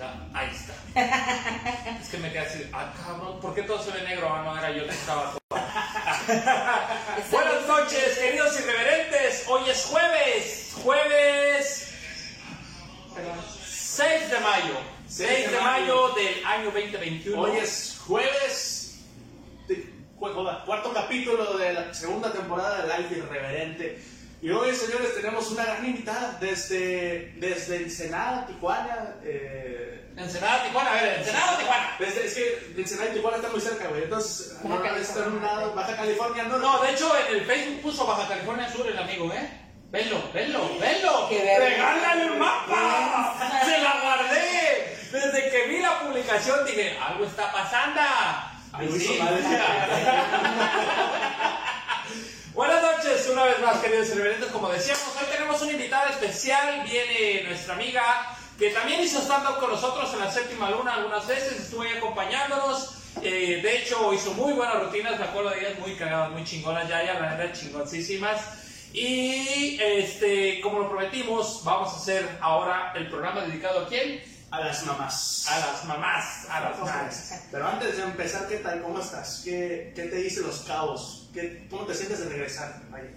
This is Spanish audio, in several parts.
chinga, ahí está. es que me quedé así, ah, cabrón, ¿por qué todo se ve negro? Ah, no, era yo que estaba Buenas noches, queridos irreverentes. Hoy es jueves, jueves 6 de mayo. 6 de mayo del año 2021. Hoy es jueves, de- cu- cuarto capítulo de la segunda temporada de Life Irreverente. Y hoy, señores, tenemos una gran invitada desde, desde Ensenada, Tijuana. Eh, Ensenada, Tijuana, a ver, Ensenada, Tijuana. desde- es que Ensenada y Tijuana están muy cerca, güey. Entonces, no, está en un lado, Baja California, no, No, de hecho, en el Facebook puso Baja California Sur el amigo, ¿eh? Venlo, venlo, venlo. ¡Regálale el mapa! ¡Se la guardé! Desde que vi la publicación dije, algo está pasando. Hizo sí. Buenas noches, una vez más, queridos irreverentes. Como decíamos, hoy tenemos una invitada especial. Viene nuestra amiga que también hizo stand-up con nosotros en la séptima luna algunas veces. Estuvo ahí acompañándonos. Eh, de hecho, hizo muy buenas rutinas. Me acuerdo de ellas muy cagadas, muy chingonas. Ya, ya, la verdad, chingoncísimas. Y este, como lo prometimos, vamos a hacer ahora el programa dedicado a quién? A las mamás. A las mamás, a las mamás. Pero antes de empezar, ¿qué tal? ¿Cómo estás? ¿Qué, qué te dice los cabos? ¿Qué, ¿Cómo te sientes de regresar? Vaya.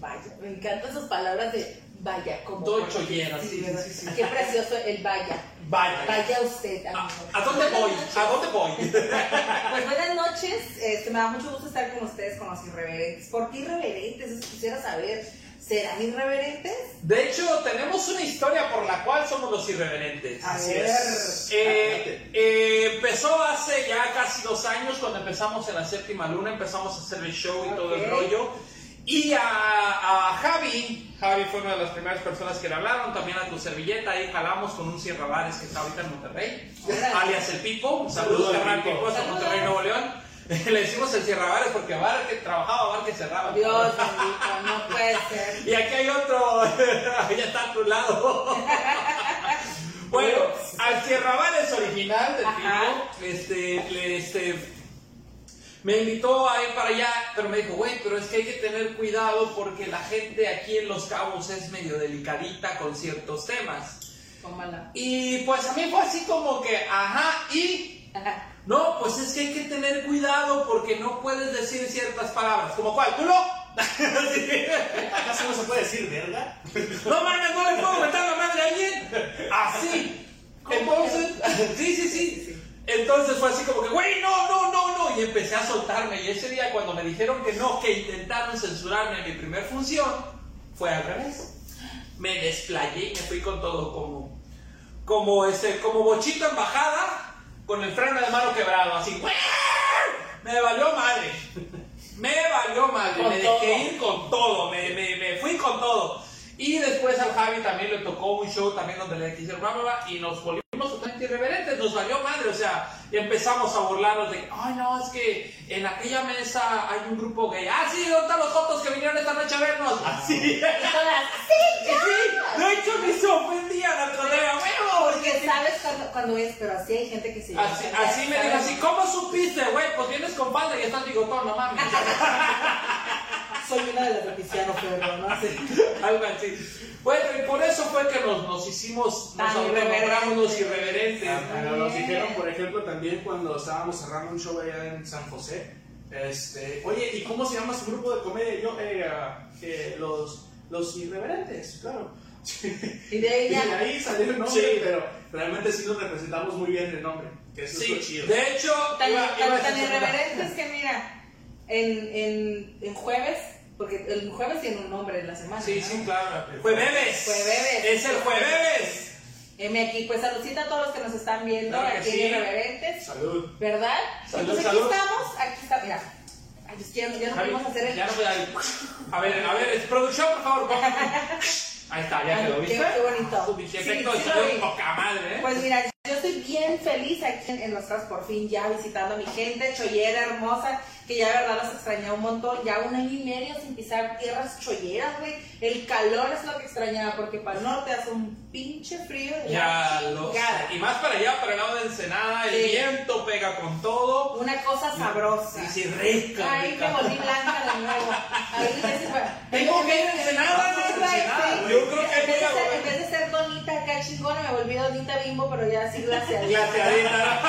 Vaya, me encantan sus palabras de vaya, como. Todo chollera, sí, sí, sí, sí. Qué precioso el vaya. Vaya. Vaya usted, ¿A, amigo. a dónde voy? ¿A dónde voy? Pues buenas noches, este, me da mucho gusto estar con ustedes, con los irreverentes. ¿Por qué irreverentes? Eso quisiera saber. ¿Serán irreverentes? De hecho, tenemos una historia por la cual somos los irreverentes. A Así ver. es. Eh, eh, empezó hace ya casi dos años cuando empezamos en la séptima luna, empezamos a hacer el show y todo el rollo. Y a, a Javi, Javi fue una de las primeras personas que le hablaron, también a tu servilleta, ahí jalamos con un Sierra Bares que está ahorita en Monterrey, alias el Pipo, Saludos saludos al carnal Pipo. Hasta. Monterrey, Nuevo León. Le decimos el Sierra Bares porque bar que trabajaba, bar que cerraba. Dios bendito, no puede ser. Y aquí hay otro, ya está a tu lado. bueno, al Sierravares original del. Pipo, este, le- este, me invitó a ir para allá, pero me dijo, güey, pero es que hay que tener cuidado porque la gente aquí en Los Cabos es medio delicadita con ciertos temas. Tómala. Y pues a mí fue así como que, ajá, y Ajá. no, pues es que hay que tener cuidado porque no puedes decir ciertas palabras. ¿Como cuál? ¿Culo? Sí. ¿Acaso no se puede decir verga? No mames, no le puedo meter la madre a alguien. Así. Entonces, sí, sí, sí. Entonces fue así como que, güey, no, no, no, no. Y empecé a soltarme. Y ese día cuando me dijeron que no, que intentaron censurarme en mi primer función, fue al revés. Me desplayé y me fui con todo como, como este, como bochito en bajada, con el freno de mano quebrado, así. Me valió madre. Me valió madre. Con me todo. dejé ir con todo. Me, me, me fui con todo. Y después al Javi también le tocó un show también donde le quisieron bla, bla, bla, y nos volvimos totalmente irreverentes, nos valió madre, o sea, y empezamos a burlarnos de, ay no, es que en aquella mesa hay un grupo gay, ah sí, ¿dónde están los fotos que vinieron esta noche a vernos? Así, Y todas, sí, de hecho ni se ofendían al colega, huevo, Porque sabes cuando, cuando es, pero así hay gente que se Así, así me dijo así, ¿cómo supiste, güey? Pues vienes con falda y estás bigotón, no mames. Soy una de las de Tiziano Ferro, ¿no? Sí. Algo así. Bueno, y por eso fue que nos, nos hicimos, nos autonombramos los irreverentes. Ah, Pero nos dijeron, por ejemplo, también cuando estábamos cerrando un show allá en San José, este, oye, ¿y cómo se llama su grupo de comedia? Yo, eh, eh, los, los irreverentes, claro. Y de ahí Y de ahí salió el nombre, Sí. pero realmente sí nos representamos muy bien el nombre, que eso es lo Sí, chido. de hecho, Tan, iba- tan- iba tan irreverentes que mira, en, en, en jueves, porque el jueves tiene un nombre en la semana. Sí, ¿no? sí, claro. Jueves. Jueves. Es el jueves. M aquí, pues saludcita a todos los que nos están viendo Claro aquí sí. en Irreverentes, Salud. ¿verdad? Salud, Entonces salud. aquí estamos, aquí está, mira. Ay, es que ya, no- ya no Javi, podemos hacer el. Ya no voy a... A ver, a ver, es producción, por favor. Ahí está, ya Ay, quedó, qué- ¿viste? qué bonito. Sí, efecto sí lo vi. poca madre, ¿eh? Pues mira, yo estoy bien feliz aquí en, Cabos por fin ya visitando a mi gente chollera hermosa, que ya de verdad los extrañaba un montón, ya un año y medio sin pisar tierras cholleras, güey. El calor es lo que extrañaba, porque para el norte hace un pinche frío. de Ya lo sé. Y más para allá, para el lado de Ensenada, el Sí. viento pega con todo. Una cosa sabrosa. Y sí, rica, Ay, rica. me volví blanca de nuevo. Ahí. Tengo que ir a Ensenada, Sí, ¿no? Ensenada. sí. Yo creo que en vez, de ser, volver. en vez de ser donita acá chingona, me volví donita bimbo, pero ya sí glaciadita.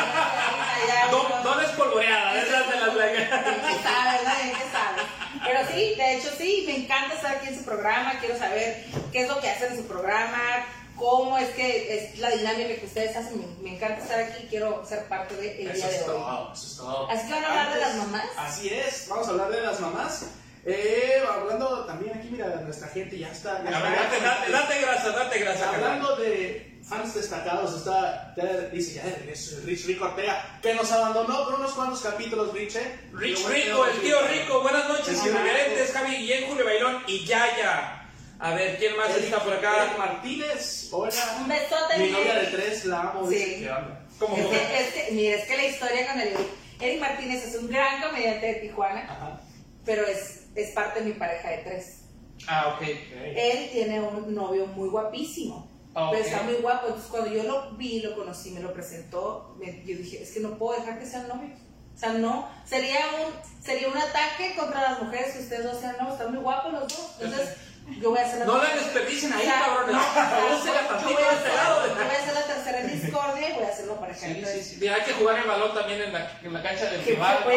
Don, no- don espolvoreada, esas de las ¿Quién sabe, verdad? ¿Quién sabe? Pero sí, de hecho sí, me encanta estar aquí en su programa, quiero saber qué es lo que hacen en su programa, cómo es que es la dinámica que ustedes hacen, me, me encanta estar aquí, quiero ser parte del día Eso de hoy. eso es todo. Así que van a hablar de las mamás. Así es, vamos a hablar de las mamás. Eh, hablando también aquí, mira, nuestra gente ya está. ya está- date, date, date grasa, date grasa. Hablando de fans destacados, está, ya dice ya de regreso Rich Rico Ortega, que nos abandonó por unos cuantos capítulos, Rich, ¿eh? Rich bueno, Rico, el tío Rico. Rico, buenas noches, irreverentes, Javi Guillén, Julio Bailón y Yaya. A ver, ¿quién más Eric- está por Eric acá? Martínez, hola. Un besote, Mi novia de Eric. tres, la amo. Sí. dice. ¿Cómo? Es que, es que, mira, es que la historia con el Eric Martínez es un gran comediante de Tijuana, Ajá. pero es, es parte de mi pareja de tres. Ah, ok. Él tiene un novio muy guapísimo. Ah, Pero está muy guapo. Entonces, cuando yo lo vi, lo conocí, me lo presentó, me- yo dije, es que no puedo dejar que sean novios. O sea, no, sería un, sería un ataque contra las mujeres que ustedes dos sean novios. Están muy guapos los dos. Entonces, yo voy a hacer la No la desperdicien ahí, cabrones. No, yo voy a hacer- lado. yo voy a hacer la tercera en discordia y voy a hacerlo para Sí, sí, Entonces, sí. Mira, hay que jugar el balón también en la, en la cancha del rival. por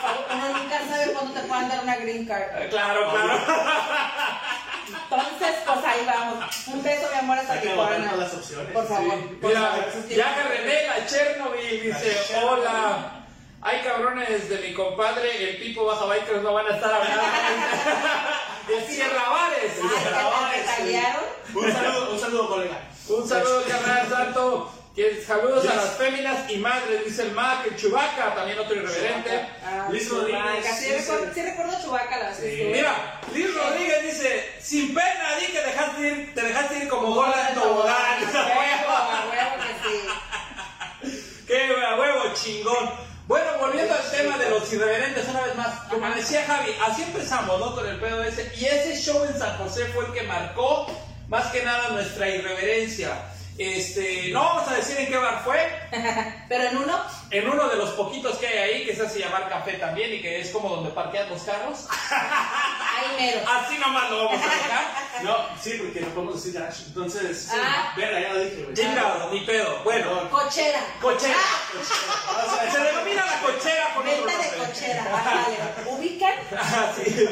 favor, uno nunca sabe cuándo te puedan dar una green card. Claro, claro. Entonces, pues ahí vamos. Un beso, mi amor, hasta que las opciones. Por favor. Sí. por Mira, favor. ya que René, la Chernobyl, dice, La Chernobyl. hola. Hay cabrones de mi compadre, el Pipo Baja Bikers no van a estar hablando. el Sierra Bares. Ay, que te retaguearon. Un saludo, un saludo, colega. Un saludo, carnal santo. Que saludos a las féminas y madres, dice el Mac, el Chubaca, también otro irreverente. Ah, Liz. Rodríguez Sí, recuerdo, sí recuerdo a Chubaca la Sí. Mira, Liz Rodríguez dice, sin pena, di que dejaste ir, te dejaste ir como gorda en tobogán. ¡Qué huevo chingón! Bueno, volviendo al tema de los irreverentes una vez más, como Ajá. decía Javi, así empezamos, ¿no? Con el pedo ese. Y ese show en San José fue el que marcó más que nada nuestra irreverencia. Este, no vamos a decir en qué bar fue, Pero en uno, en uno de los poquitos que hay ahí, que se hace llamar Café también y que es como donde parquean los carros. ahí mero. Así nomás lo vamos a dejar. No, sí, porque no podemos decir Dash. Entonces, sí, Ah. verga, ya lo dije, güey. Chingado, ni pedo. Bueno, Cochera. cochera. O sea, Se denomina la cochera por otro Venta de cochera. Ajá, vale. ¿Ubican? Ah, sí.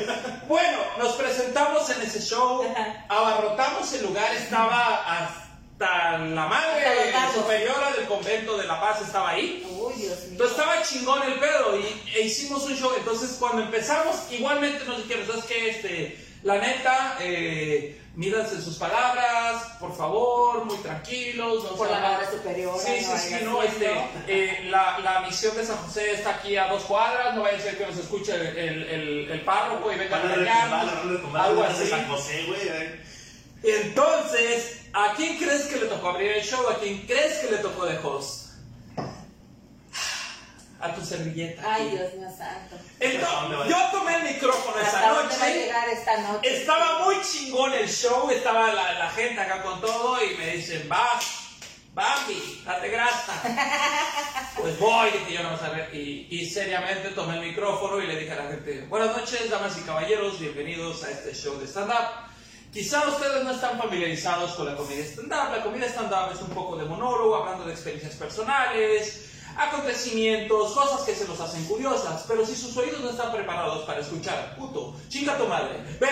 Bueno, nos presentamos en ese show, Ajá. abarrotamos el lugar, estaba hasta la madre superiora del convento de La Paz, estaba ahí. Uy, Dios mío. Entonces estaba chingón el pedo y e hicimos un show. Entonces cuando empezamos, igualmente nos dijeron, ¿sabes qué? Este, la neta, eh, mídanse sus palabras, por favor, muy tranquilos. no Por la madre superiora, Sí, no sí, sí, no, este, eh, la, la misión de San José está aquí a dos cuadras, no vaya a ser que nos escuche el, el, el- el párroco y venga a regañarnos, algo así. San José, güey. eh. Entonces, ¿a quién crees que le tocó abrir el show? ¿A quién crees que le tocó de host? A tu servilleta. Ay, Dios mío santo. Entonces, yo tomé el micrófono esa ¿Hasta dónde va a noche. llegar esta noche? Estaba muy chingón el show, estaba la, la gente acá con todo y me dicen, va, Bambi, date grasa. Pues voy, dije yo no vas a ver. Y, y seriamente tomé el micrófono y le dije a la gente, buenas noches, damas y caballeros, bienvenidos a este show de stand-up. Quizá ustedes no están familiarizados con la comedia stand-up. La comedia stand-up es un poco de monólogo, hablando de experiencias personales, acontecimientos, cosas que se nos hacen curiosas. Pero si sus oídos no están preparados para escuchar, puto, chinga tu madre, ta.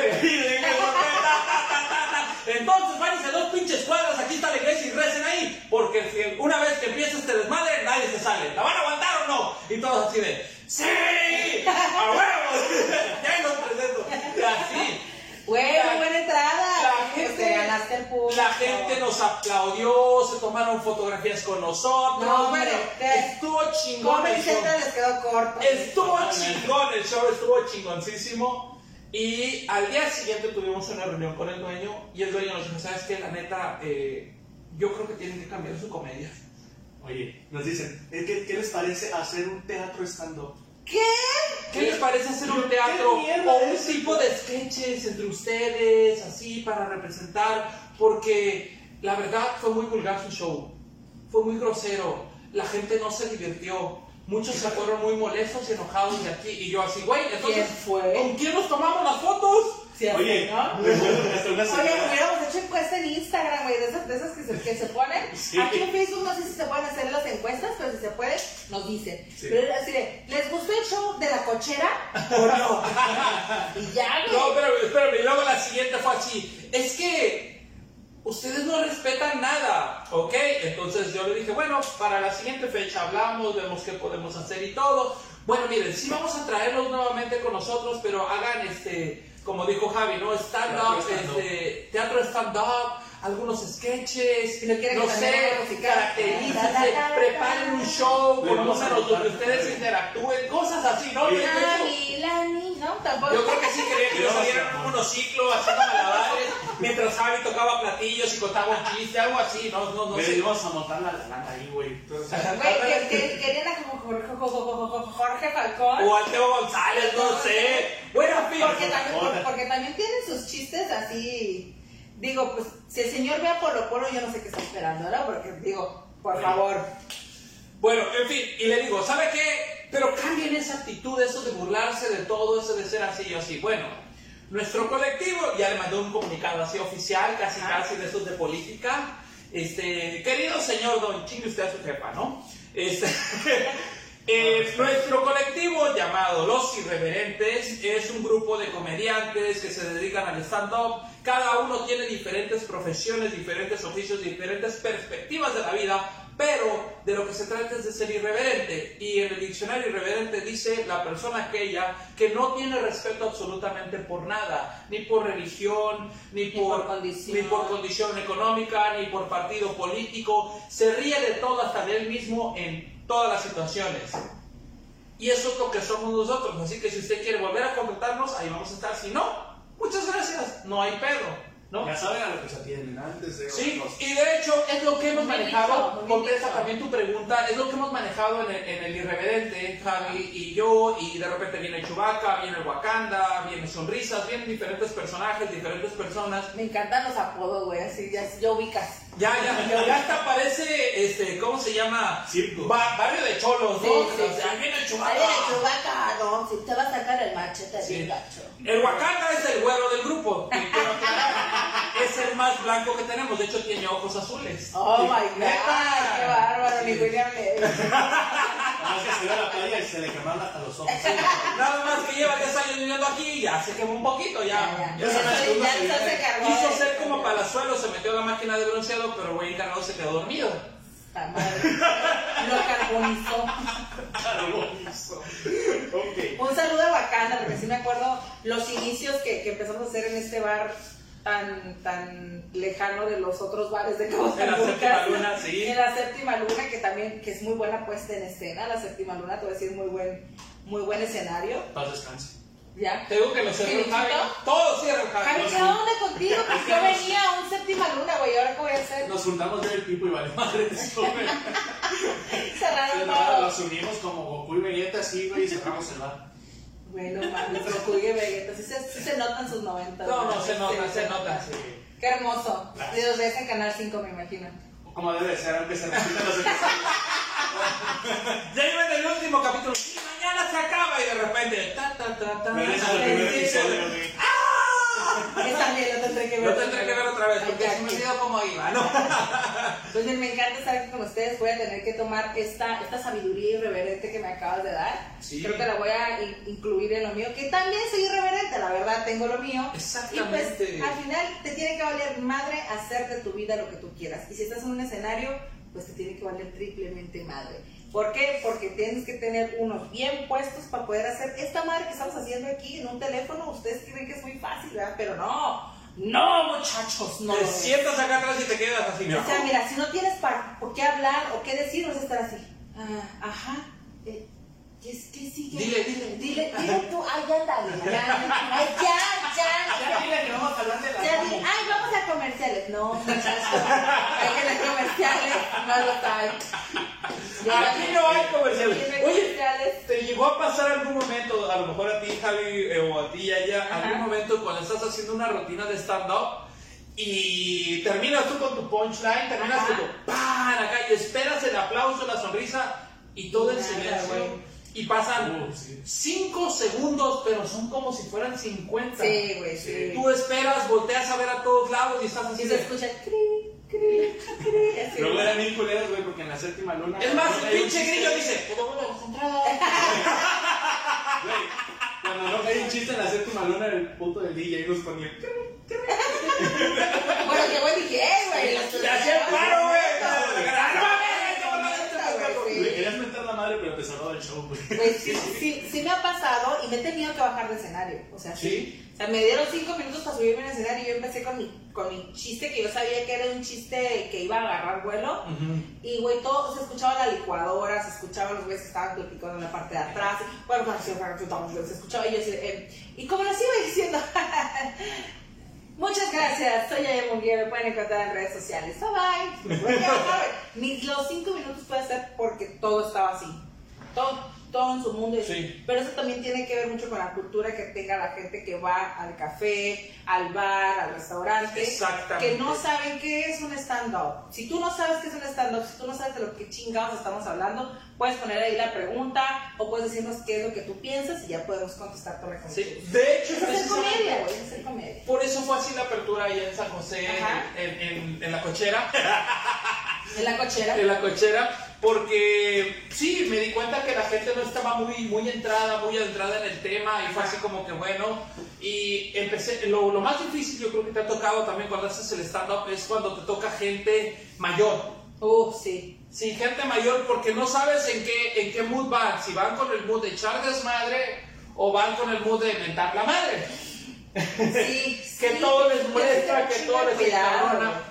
entonces váyanse dos pinches cuadras, aquí está la iglesia y recen ahí, porque una vez que empieza este desmadre, nadie se sale. ¿La van a aguantar o no? Y todos así de, ¡Sí! ¡A huevos! ya los presento. Y así. La- muy buena entrada. la gente- te ganaste el público. La gente nos aplaudió, se tomaron fotografías con nosotros. No, bueno, hombre, te- estuvo chingón Comedy el show. Central les quedó corto. Estuvo chingón el show, estuvo chingoncísimo. Y al día siguiente tuvimos una reunión con el dueño y el dueño nos dijo, ¿sabes qué? La neta, eh, yo creo que tienen que cambiar su comedia. Oye, nos dicen, ¿eh, ¿qué, qué les parece hacer un teatro stand-up? ¿Qué? ¿Qué les parece hacer un ¿Qué teatro o un tipo de sketches entre ustedes, así, para representar? Porque la verdad fue muy vulgar su show, fue muy grosero, la gente no se divirtió, muchos se fueron muy molestos y enojados de aquí, y yo así, güey, entonces, ¿Quién fue? ¿con quién nos tomamos las fotos? Sí, Oye, ¿no? hasta una Oye, hubiéramos hecho encuesta en Instagram, güey, de esas, de esas que, se, que se ponen. Sí. Aquí en Facebook no sé si se pueden hacer las encuestas, pero si se puede, nos dicen. Sí. Pero así de, ¿les gustó el show de la cochera o no? y ya, güey. No, pero espérame, y luego la siguiente fue así. Es que ustedes no respetan nada, ¿ok? Entonces yo le dije, bueno, para la siguiente fecha hablamos, vemos qué podemos hacer y todo. Bueno, miren, sí vamos a traerlos nuevamente con nosotros, pero hagan este, como dijo Javi, ¿no? Stand-up, Teatro stand-up. este, teatro stand-up, algunos sketches, no sé, caracterícense, preparen un show Le con vamos a números donde ustedes interactúen, cosas así, ¿no? Oye, ¿no? Tampoco. yo creo que sí quería que yo saliera en un monociclo haciendo malabares mientras Javi tocaba platillos y contaba un chiste, algo así, no, no, no sé. íbamos a montar la lana ahí, güey. Güey, que, que, querían a como Jorge, Falcón. O al Teo González, no sé. Bueno. Porque también, por- porque también tienen sus chistes así. Digo, pues si el señor ve a Polo Polo, yo no sé qué está esperando, ¿no? Porque digo, por favor. Bueno, en fin, y le digo, ¿sabe qué? Pero cambien esa actitud, eso de burlarse de todo, eso de ser así y así. Bueno, nuestro colectivo ya le mandó un comunicado así oficial, casi Ajá. casi de esos de política. Este, querido señor Don Chingue usted a su jefa, ¿no? Este, eh, nuestro colectivo llamado Los Irreverentes es un grupo de comediantes que se dedican al stand-up. Cada uno tiene diferentes profesiones, diferentes oficios, diferentes perspectivas de la vida, pero de lo que se trata es de ser irreverente. Y en el diccionario irreverente dice la persona aquella que no tiene respeto absolutamente por nada, ni por religión, ni, Ni por, por condición. ni por condición económica, ni por partido político. Se ríe de todo hasta de él mismo en todas las situaciones. Y eso es lo que somos nosotros. Así que si usted quiere volver a contratarnos, ahí vamos a estar. Si no, muchas gracias. No hay pedo. ¿No? ya saben a lo que se atienden antes de Sí, otros. y de hecho es lo que hemos Muy manejado, bien contesta también tu pregunta, es lo que hemos manejado en el, en el irreverente, Javi y yo, y de repente viene Chewbacca, viene Wakanda, viene Sonrisas, vienen diferentes personajes, diferentes personas. Me encantan los apodos, güey, así ya, ya ubicas. Ya, ya, ya, ya hasta parece, este, ¿cómo se llama? Circo. Ba- barrio de cholos, ¿no? Sí, sí, O sea, sí. viene Ahí Chewbacca. viene Chewbacca, no, si te va a sacar el machete Sí. bien gacho. El Wakanda es el güero del grupo. es el más blanco que tenemos. De hecho, tiene ojos azules. Oh my god, Neta. qué bárbaro, ni William. Nada más que se iba a la playa y se le quemaron hasta los ojos. Nada más que lleva 10 años viviendo aquí y ya se quemó un poquito. Ya, Ya, Ya ya, ya, se se viene- cargó. Quiso ser como palazuelo, se metió la máquina de bronceado, pero güey encargado se quedó dormido. Puta madre. Lo carbonizó. Carbonizo. Ok. Un saludo a Wakanda, porque sí me acuerdo los inicios que, que empezamos a hacer en este bar tan, tan lejano de los otros bares de Cabo En la séptima luna, sí. En la séptima luna, que también que es muy buena puesta en escena. La séptima luna, te voy a decir, muy buen, muy buen escenario. Paz descanse. ¿Ya? Te digo que lo cerró el ¿Finiquito? Javi. Todo cierra el Javi, Javi. ¿qué onda contigo? Pues Es yo venía a un séptima luna, güey. ¿Ahora qué voy a hacer? Nos juntamos yo y el Pipo y vale madre. Cerraron todo. Nos unimos como Goku y Vegeta así, güey, y cerramos el bar. Bueno, mames, Goku y Vegeta. Sí se, sí se notan sus noventas. No, no, se nota, se nota. Sí. Qué hermoso. Dios, ves en Canal 5, me imagino. Como debe de ser, aunque se repitan los episodios. Ya iba en el último capítulo. Y mañana se acaba y de repente. Ta, ta, ta, ta, Pero ese es el ta, primer ta, episodio, güey. Esa también lo tendré que ver. Lo tendré que ver otra vez porque se me olvidó cómo iba, ¿no? Pues me encanta estar aquí con ustedes. Voy a tener que tomar esta, esta sabiduría irreverente que me acabas de dar. Sí. Creo que la voy a in- incluir en lo mío, que también soy irreverente, la verdad, tengo lo mío. Exactamente. Y pues al final te tiene que valer madre hacer de tu vida lo que tú quieras. Y si estás en un escenario, pues te tiene que valer triplemente madre. ¿Por qué? Porque tienes que tener unos bien puestos para poder hacer esta madre que estamos haciendo aquí en un teléfono. Ustedes creen que es muy fácil, ¿verdad? Pero no. No, muchachos, no. te sientas acá atrás y te quedas así, mira. O sea, mira, si no tienes pa- por qué hablar o qué decir, vas a estar así. Ah, ajá. Eh, ¿Qué, es- qué sigue? Dile, dile. Dile, dile tú. Ay, ya, dale. Ya, ay, ya, ya. Ya dile que vamos a hablar de la Ya, dile, ay, vamos a comerciales. No, muchachos. Hay que las comerciales. No los hay. Aquí no hay comerciales. Oye. ¿te llegó a pasar algún momento, a lo mejor a ti, Javi, eh, o a ti, Yaya, algún momento cuando estás haciendo una rutina de stand-up y terminas tú con tu punchline, terminas Ajá. con pan acá y esperas el aplauso, la sonrisa y todo Nada, silencio? Y pasan Uh, sí. 5 segundos, pero son como si fueran 50. Sí, güey, sí. Tú esperas, volteas a ver a todos lados y estás así. Y se de- escucha cri, cri, cri. así. Luego eran bien culeros, güey, porque en la séptima luna. Es más, el pinche grillo dice, "¿Puedo volver a las entradas?". Güey, cuando no hay un chiste en la séptima luna, el puto del DJ nos ponía. Bueno, qué buen DJ, güey. Te hacía el paro, güey. Ah, ¡No mames, qué buena güey, gente, sí. Le querías meter la madre, pero te salvaba el show, güey. Pues sí, sí, sí me ha pasado y me he tenido que bajar de escenario. O sea, sí. ¿Sí? O sea, me dieron cinco minutos para subirme al escenario y yo empecé con mi, con mi chiste que yo sabía que era un chiste que iba a agarrar vuelo. Y, güey, todo, se escuchaba la licuadora, se escuchaban los güeyes que estaban platicando en la parte de atrás. Bueno, se escuchaba y yo así, eh, y como les iba diciendo, muchas gracias, soy Yaya Munguía, me pueden encontrar en redes sociales. Bye bye. Ni los cinco minutos puede ser porque todo estaba así. Todo, todo en su mundo. Sí. Pero eso también tiene que ver mucho con la cultura que tenga la gente que va al café, al bar, al restaurante. Exactamente. Que no saben qué es un stand-up. Si tú no sabes qué es un stand-up, si tú no sabes de lo que chingados estamos hablando, puedes poner ahí la pregunta o puedes decirnos qué es lo que tú piensas y ya podemos contestar con Sí. recursos. De hecho, Es hacer comedia, güey, es comedia. por eso fue así la apertura ahí en San José, en, en- en la cochera. En la cochera. en la cochera porque sí, me di cuenta que la gente no estaba muy, muy entrada, muy entrada en el tema y fue así como que bueno, y empecé, lo, lo más difícil yo creo que te ha tocado también cuando haces el stand-up es cuando te toca gente mayor. Uf, sí. Sí, gente mayor porque no sabes en qué, en qué mood van, si van con el mood de echar desmadre o van con el mood de mentar la madre. Sí, que sí, todo les molesta, que todo les encabrona.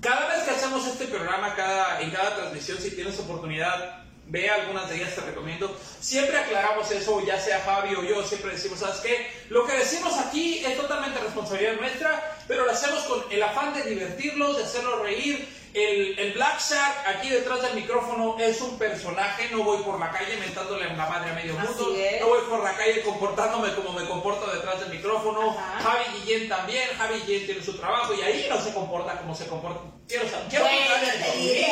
Cada vez que hacemos este programa, cada, en cada transmisión, si tienes oportunidad, ve algunas de ellas, te recomiendo. Siempre aclaramos eso, ya sea Javi o yo, siempre decimos, ¿sabes qué? Lo que decimos aquí es totalmente responsabilidad nuestra, pero lo hacemos con el afán de divertirlos, de hacerlos reír. El, el Black Shark aquí detrás del micrófono es un personaje, no voy por la calle mentándole a la madre a medio mundo, no voy por la calle comportándome como me comporto detrás del micrófono. Ajá. Javi Guillén también, Javi Guillén tiene su trabajo y ahí no se comporta como se comporta. Quiero quiero Bueno, te diré.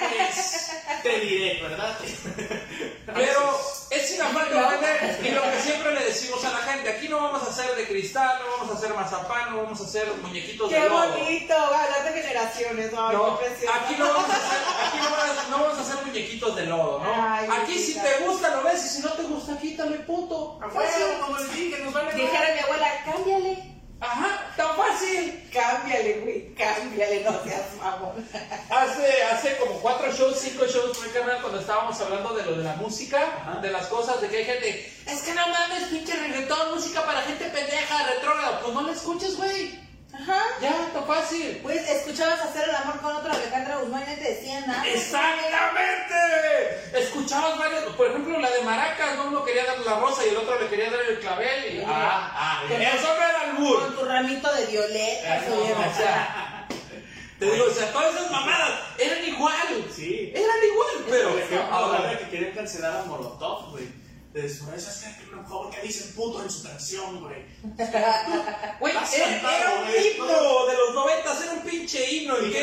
pues, Te diré, ¿verdad? pero es sin afán de ofender y lo que siempre le decimos a la gente, aquí no vamos a hacer de cristal, no vamos a hacer mazapán, no vamos a hacer muñequitos Qué de lodo. bonito, hablar de generaciones, No, qué precioso. aquí no vamos a hacer, aquí no vamos a, no vamos a hacer muñequitos de lodo, ¿no? Ay, aquí si te gusta lo ves y si no te gusta quítale puto. A huevo, como el nos vale Dijera mi abuela, cámbiale. Ajá, tan fácil. Cámbiale, güey, cámbiale, no seas mamón. Hace, hace como cuatro shows, cinco shows fue carnal cuando estábamos hablando de lo de la música, Ajá. de las cosas, de que hay gente, es que no mames, pinche reggaetón, música para gente pendeja, retrógrada. Pues no la escuches, güey. Ajá. Ya, tan fácil. Pues escuchabas hacer el amor con otro Alejandra Guzmán y no te decían nada. Exactamente. Escuchabas varias, por ejemplo, la de Maracas, ¿no? uno quería darle la rosa y el otro le quería dar el clavel. Y, ah, ah, eso no era el Con mood. tu ramito de violetas, No, o sea, te digo, o sea, todas esas mamadas eran igual. Sí. Eran igual, pero Por ejemplo, ahora ahora que quieren cancelar a Molotov, güey. Después es que por favor que dicen puto en su canción, güey. Güey, era, un himno de los noventas, era un pinche himno. ¿En Y qué,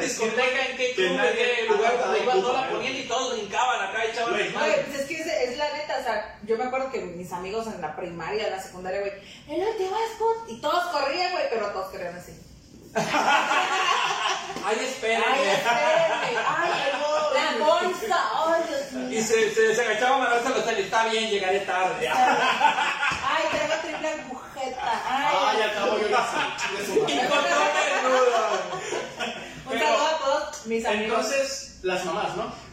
discoteca, en qué club, en qué lugar ibas no la ponían y todos brincaban acá, echaban Güey, desmadre. Oye, pues es que es, es la neta, o sea, yo me acuerdo que mis amigos en la primaria, en la secundaria, güey, el último spot, y todos corrían, güey, pero todos corrían así. Ay, espérenme. Ay, espérenme, ay, la bolsa, ay, Dios mío. Y se, se, se agachaban a darse los tenis. Está bien, llegaré tarde. Ay, traigo triple agujeta, Ay, ay. al cabo yo su Y con todo menudo. Un saludo a todos mis amigos. Entonces, las mamás, ¿no?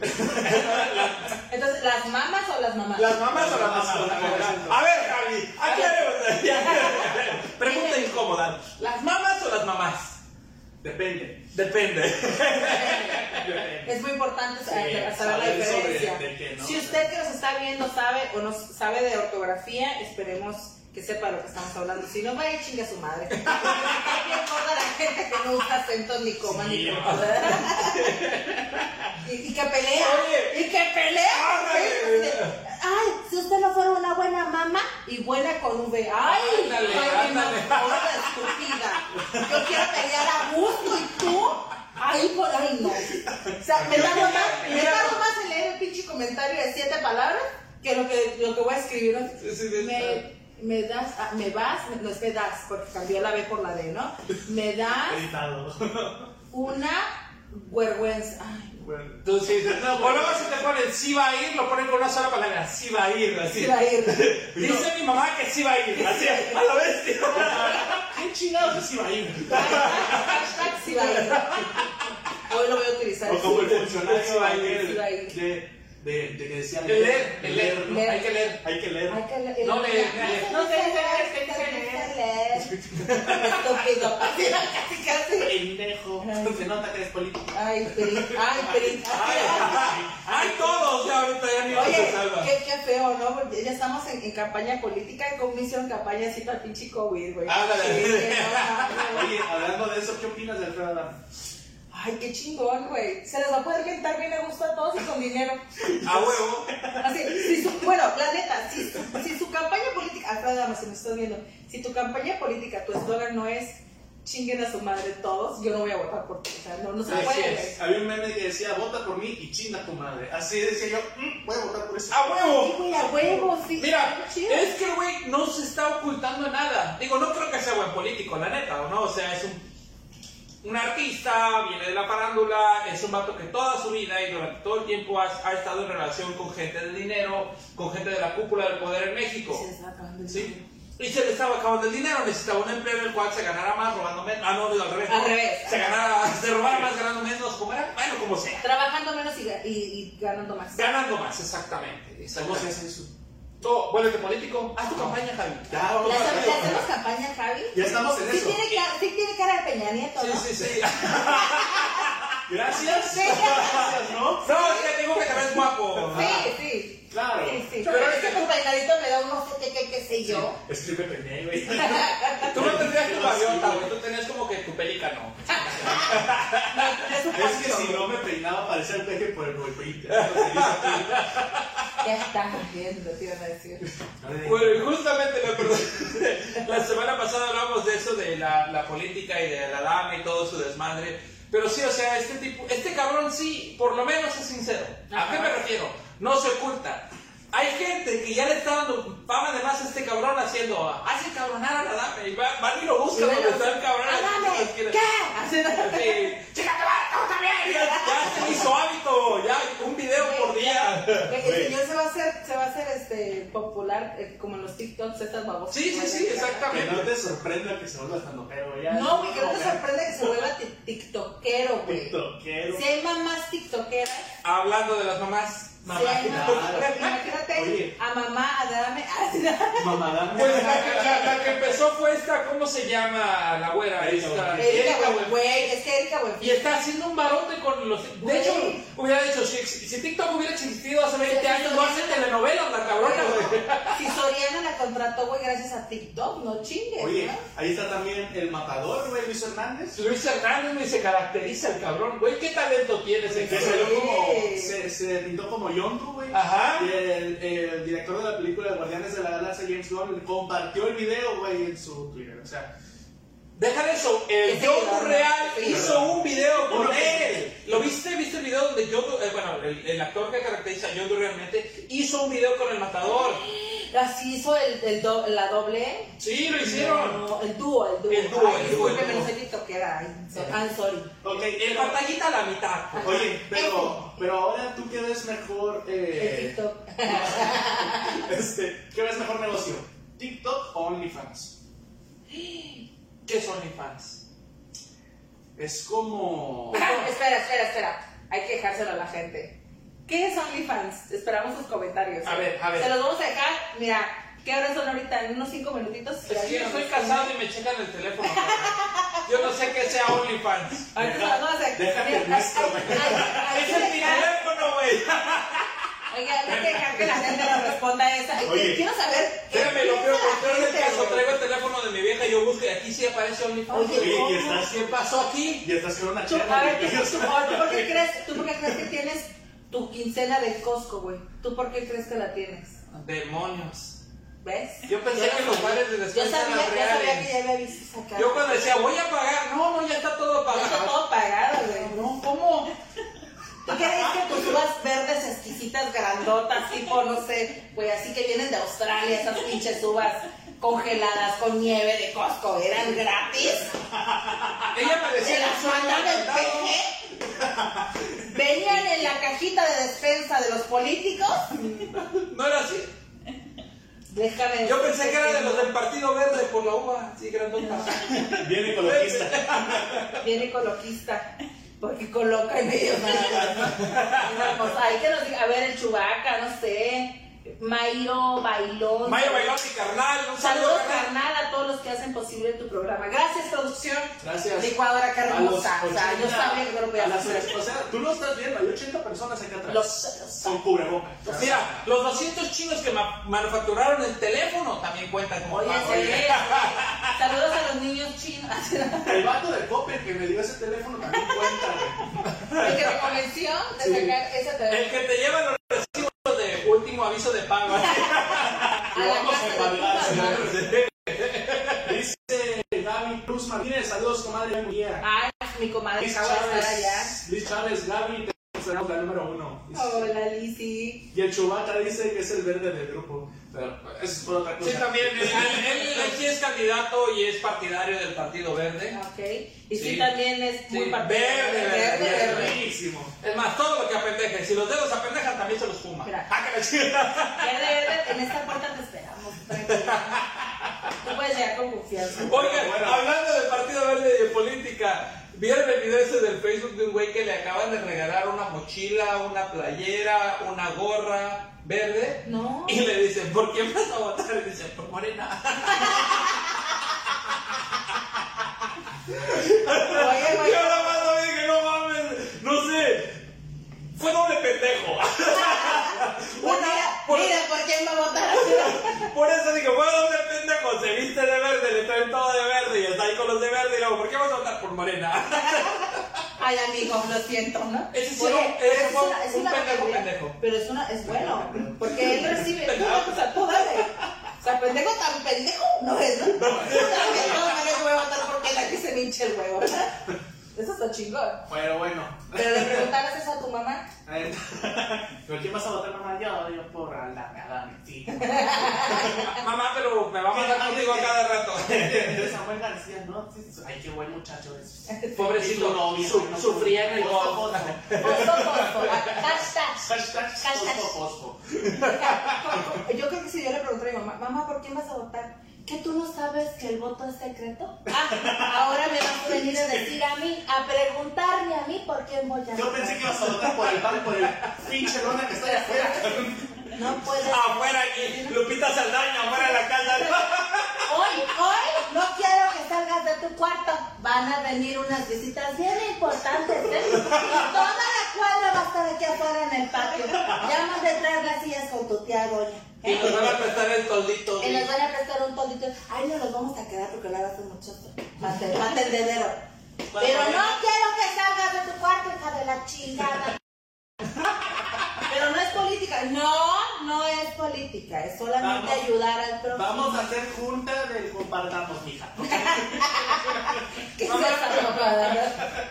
Entonces, ¿las mamas o las mamás? ¿Las mamás o las mamás? A ver, Javi, aclaremos. Pregunta incómoda. ¿Las mamás o las mamás? Depende. Depende. Es muy importante saber, Sí, saber la diferencia. de qué, ¿no? Si usted que nos está viendo sabe o no sabe de ortografía, esperemos que sepa lo que estamos hablando. Si no, vaya y chingue a su madre. Porque gorda la gente que no usa acentos ni coma Sí, ni ¿verdad? y, y que pelea. Oye. y que pelea. Ándale. Ay, si usted no fuera una buena mamá y buena con V. Ay, Ándale, ay, ándale. estúpida. Yo quiero pelear a gusto y tú. Ay, por ahí no. O sea, me tardo más, me tardo más en leer el pinche comentario de siete palabras que lo que, lo que voy a escribir. sí, sí, Me, me das, ah, me vas, no es me das, porque cambió la B por la D, ¿no? Me das una vergüenza. Ay, Bueno, sí dices, no, o luego si te ponen sí va a ir, lo ponen con una sola palabra, sí va a ir, así. sí va a ir. Dice mi mamá que sí va a ir, así, a la bestia. ¿Qué chingados es iba a ir? Hashtag sí va a ir. Hoy lo voy a utilizar. O como el Sí funcionario va a ir, sí va a ir. de, de, de que decía El leer, leer, ¿no? leer. hay que leer. Hay que leer. Hay que leer. No leer, leer. No sé leer, leer. Estúpido. Casi, casi. Pendejo. Ay. Se nota que eres político. Ay, Perín. Ay, Perín. Ay, todos, ya ahorita ya ni Oye, salva. qué, qué feo, ¿no? Porque ya estamos en, en campaña política y como hicieron campaña así para el pinche COVID, güey. Oye, hablando de eso, ¿qué opinas de Alfredo Adame? Ay, qué chingón, güey. Se les va a poder rentar bien a gusto a todos y con dinero. A huevo. Así, si su, bueno, la neta, si su, si su campaña política, Alfredo Adame, si me estás viendo, si tu campaña política, tu eslogan no es chinguen a su madre todos, yo no voy a votar por ti. O sea, no, no se puede. Había un meme que decía, vota por mí y chinga tu madre. Así decía yo, "Mm, voy a votar por eso. A Sí, huevo. güey, a huevo, sí. Mira, es que güey no se está ocultando nada. Digo, no creo que sea buen político, la neta, ¿o no? O sea, es un, un artista, viene de la farándula, es un vato que toda su vida y durante todo el tiempo ha, ha estado en relación con gente de dinero, con gente de la cúpula del poder en México. Se les está acabando el ¿Sí? dinero. Y se le estaba acabando el dinero, necesitaba un empleo en el cual se ganara más robando menos. Ah, no, digo, al revés. Al revés. Se ganara, se robara más ganando menos, como era, bueno, como sea. Trabajando menos y, ga- y, y ganando más. Ganando más, exactamente. ¿Cómo se exactamente. hace eso? Todo, vuélvete político, haz tu campaña, Javi. Ya, ¿Le vamos a le hacer. hacemos campaña, Javi? Ya estamos en sí eso. Tiene cara, sí tiene cara de Peña Nieto, ¿no? Sí, sí, sí. Gracias. Sí. Gracias, ¿no? No, es que tengo que te ves guapo. Sí, sí. Claro. Sí, sí. Pero Pero es es que que tu peinadito me da un no sé qué, qué, qué sé yo. Escribe Peña, güey. Tú no tendrías tu gaviota, güey. Tú tenías como que tu pelícano. Es Es que si no me peinaba parecía el peje por el golpeite. Ya estás viendo, te iban a decir. Bueno, y justamente la, la semana pasada hablamos de eso, de la, la política y de la dama y todo su desmadre. Pero sí, o sea, este tipo, este cabrón sí, por lo menos es sincero. ¿A qué me refiero? No se oculta. Hay gente que ya le está dando fama de más a este cabrón haciendo, hace cabronar a la dama y va- van y lo buscan Y donde bueno, está el cabrón. ¡Ándale! quiere- ¿Qué? Así Sí, chica, te va, ¿cómo también? Ya, ya se hizo hábito, ya un video por día. El señor se va a hacer, se va a hacer este, popular eh, como en los TikToks, estas babosas. Sí, sí, sí, Que exactamente. no te sorprenda que se vuelva estando pero ya. No, güey, que no te sorprende que se vuelva ti- tiktokero, güey. Tiktokero. Si hay mamás tiktokeras, Hablando de las mamás. Imagínate Oye. a mamá, a dame, Mamá, dame. Pues la que, la- la que empezó fue esta, ¿cómo se llama la güera? Erika Esta, Buenfil. Erika, Erika güey, güey, es que Erika, güey. Y está haciendo un barote con los... De Güey. hecho, hubiera dicho, si, si TikTok hubiera existido hace 20 años, no hace telenovelas la cabrona, güey. Si Soriana la contrató, güey, gracias a TikTok, no chingues, Oye, ¿no? ahí está también el matador, güey, Luis Hernández. Luis Hernández me se caracteriza el cabrón, güey, ¿qué talento tiene ese Que Sí. se, cabrón? se, se pintó como Yondu, güey. Ajá. Y el, el director de la película Guardianes de la Galaxia, James Gunn, compartió el video, güey, en su Twitter. O sea, Deja de eso, el video, Real hizo un video con él. ¿Lo viste? ¿Viste el video donde Yodu, eh, bueno, el, el actor que caracteriza a Yodu realmente, hizo un video con el matador? Así hizo el, el do- la doble. Sí, lo hicieron. No, el dúo, el dúo. El dúo, Ay, el dúo, dúo. no ay, so- I'm sorry. ok. El batallita a la mitad. Oye, pero, pero ahora tú qué ves mejor, El eh, TikTok. este, ¿qué ves mejor negocio? ¿TikTok o OnlyFans? ¿Qué son fans? Es como... espera, espera, espera. Hay que dejárselo a la gente. ¿Qué es OnlyFans? Esperamos sus comentarios. A ver, a ver. Se los vamos a dejar. Mira, ¿qué horas son ahorita? En unos 5 minutitos. Es que yo estoy casado y me checan el teléfono. Yo no sé qué sea OnlyFans. Ahorita se los vamos a dejar. Déjate el nuestro, Ese es mi teléfono, güey. Oiga, hay que dejar que la gente nos responda a esa. Oye. Quiero saber. ¿qué Déjame lo peor del gente, caso, traigo el teléfono de mi vieja y yo busco y aquí sí aparece OnlyFans. Oye, y estás- ¿Qué pasó aquí? Y estás con una chela. a ver, güey. ¿tú, tú- ¿tú por qué crees, ¿tú por qué crees que tienes tu quincena de Costco, güey? ¿Tú por qué crees que la tienes? Demonios. ¿Ves? Yo pensé que los vales de Yo despensa sabía, eran yo sabía reales. que ya había visto sacar. Yo cuando decía, voy a pagar, no, no, ya está todo Ya está pagado. todo pagado, güey. No, ¿cómo? ¿Tú crees que tus uvas verdes exquisitas, grandotas, tipo, no sé, güey, así que vienen de Australia, esas pinches uvas congeladas con nieve de Costco, eran gratis? Ella me ¿Se decía, las "No, mandan del no, PG? ¿Venían en la cajita de despensa de los políticos? No era así. Déjame Yo pensé que era de los del Partido Verde por la uva, sí, grandota. Bien ecologista. Bien ecologista. Porque coloca en Hay que nos diga, a ver, el chubaca, no sé. Mairo Bailón. Mayo Bailón y carnal, un saludo Saludos carnal. carnal a todos los que hacen posible tu programa. Gracias, producción. Gracias. Licuadora A los hermosa. O sea, yo 80 sabía que no lo voy a hacer. O sea, tú lo estás viendo, hay 80 personas acá atrás. Los, los- Con cubrebocas. Mira, los 200 chinos que ma- manufacturaron el teléfono también cuentan como Oye, pago. sí, sí. Saludos a los niños chinos. El vato del Coppel que me dio ese teléfono también cuenta, güey. El que me convenció de Sí. sacar ese El teléfono. que te lleva los recibos de último aviso de pago. Vamos a. Dice Gaby Cruz Martínez, saludos, comadre. Ay, mi comadre Liz. Chávez, Liz Chávez, Gaby, seremos la número uno. Hola, Lizzy. Y el Chewbacca dice que es el verde del grupo. Pero eso es por otra cosa. Sí, también. Él, él- él sí es candidato y es partidario del Partido Verde. Ok. Y sí, Sí. también es muy Sí, partidario. verde, verde, verde. Es más, todo lo que apendeje. Si los dedos apendejan, también se los fuma. Mira. Ah, que la chingada. Verde, verde, en esta puerta te esperamos. Tú puedes llegar con confianza. Oigan, Bueno. hablando del Partido Verde y de política, ¿vieron el video ese del Facebook de un güey que le acaban de regalar una mochila, una playera, una gorra verde? No. Y le dicen, ¿por qué vas a votar? Y dice, por morena. Oye, güey. Yo nada más lo dije, no mames, no sé. Fue doble pendejo. Una, mira, por, mira, ¿por quién va a votar? por eso dije, fue doble pendejo. Se viste de verde, le traen todo de verde y está ahí con los de verde. Y luego, ¿por qué vas a votar por morena? Ay, amigo, lo siento, ¿no? Ese sí Oye, no, ese es fue una- es un una pendejo pendejo. Pero es una, es bueno, porque él recibe, o sea, tú dale. O sea, pendejo tan pendejo no es, ¿no? Tú dale, todas maneras voy a votar porque la que se hinche el huevo, ¿verdad? Eso está chingón. Pero bueno. Pero le preguntaras eso a tu mamá. ¿Pero quién vas a votar, mamá? Yo, yo por Aldana, Adame, sí. Mamá, pero me va a mandar contigo a cada rato. De Samuel García, ¿no? Sí, sí, Ay, qué buen muchacho es. Pobrecito, novia, su- sufría en el fosfo, golf. fosfo. Fosfo, fosfo. Hashtag. Hashtag Hashtag. fosfo, fosfo. Yo creo que si yo le pregunté a mi mamá, mamá, ¿por quién vas a votar? ¿Que tú no sabes que el voto es secreto? Ah, ahora me vas a venir a decir a mí, a preguntarme a mí por quién voy a. Yo pensé que ibas a votar por el pan, por el pinche lona que está allá afuera. No puedes. Afuera aquí, Lupita Saldaña, afuera de la casa. Hoy, hoy no quiero que salgas de tu cuarto. Van a venir unas visitas bien importantes, ¿eh? Y toda la cuadra va a estar aquí afuera en el patio. Ya más de traer las sillas con tu tía Doña. Y nos van a prestar el toldito. Y nos van a prestar un toldito. Ay, no los vamos a quedar porque la hace mucho. Mate, mate el dedero. Pero no quiero que salgas de tu cuarto, hija de la chingada. Pero no es política. No, no es política. Es solamente Vamos. ayudar al prójimo. Vamos a hacer junta del compartamos, mija. ¿Qué es Mamá.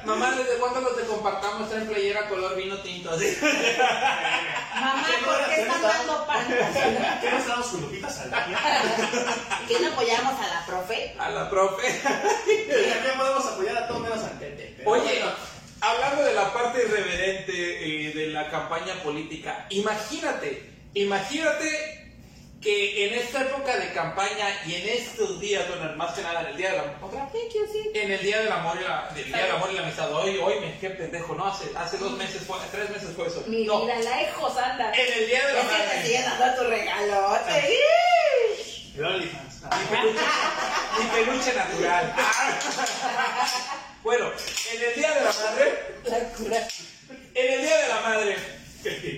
Mamá, ¿desde cuándo los te compartamos en playera color vino tinto? Así. Mamá, ¿Qué no ¿por qué están dando pantas? ¿Qué no estamos con Lupita Saldaña? ¿Quién apoyamos a la profe? A la profe. ¿Y a qué podemos apoyar a todos menos al Tete? Oye, bueno. hablando de la parte irreverente eh, de la campaña política, imagínate, imagínate que en esta época de campaña y en estos días, bueno, más que nada en el día de la otra, Thank you, sí. en el día del amor y la, del día del amor y la amistad, hoy, hoy me qué pendejo, no, hace, hace dos meses fue, tres meses fue eso. Mi no, vida, santa. en el día de la Es que te siguen dando tu regalote. El OnlyFans. Mi peluche, mi peluche natural. bueno, en el día de la madre, La cura. en el día de la madre,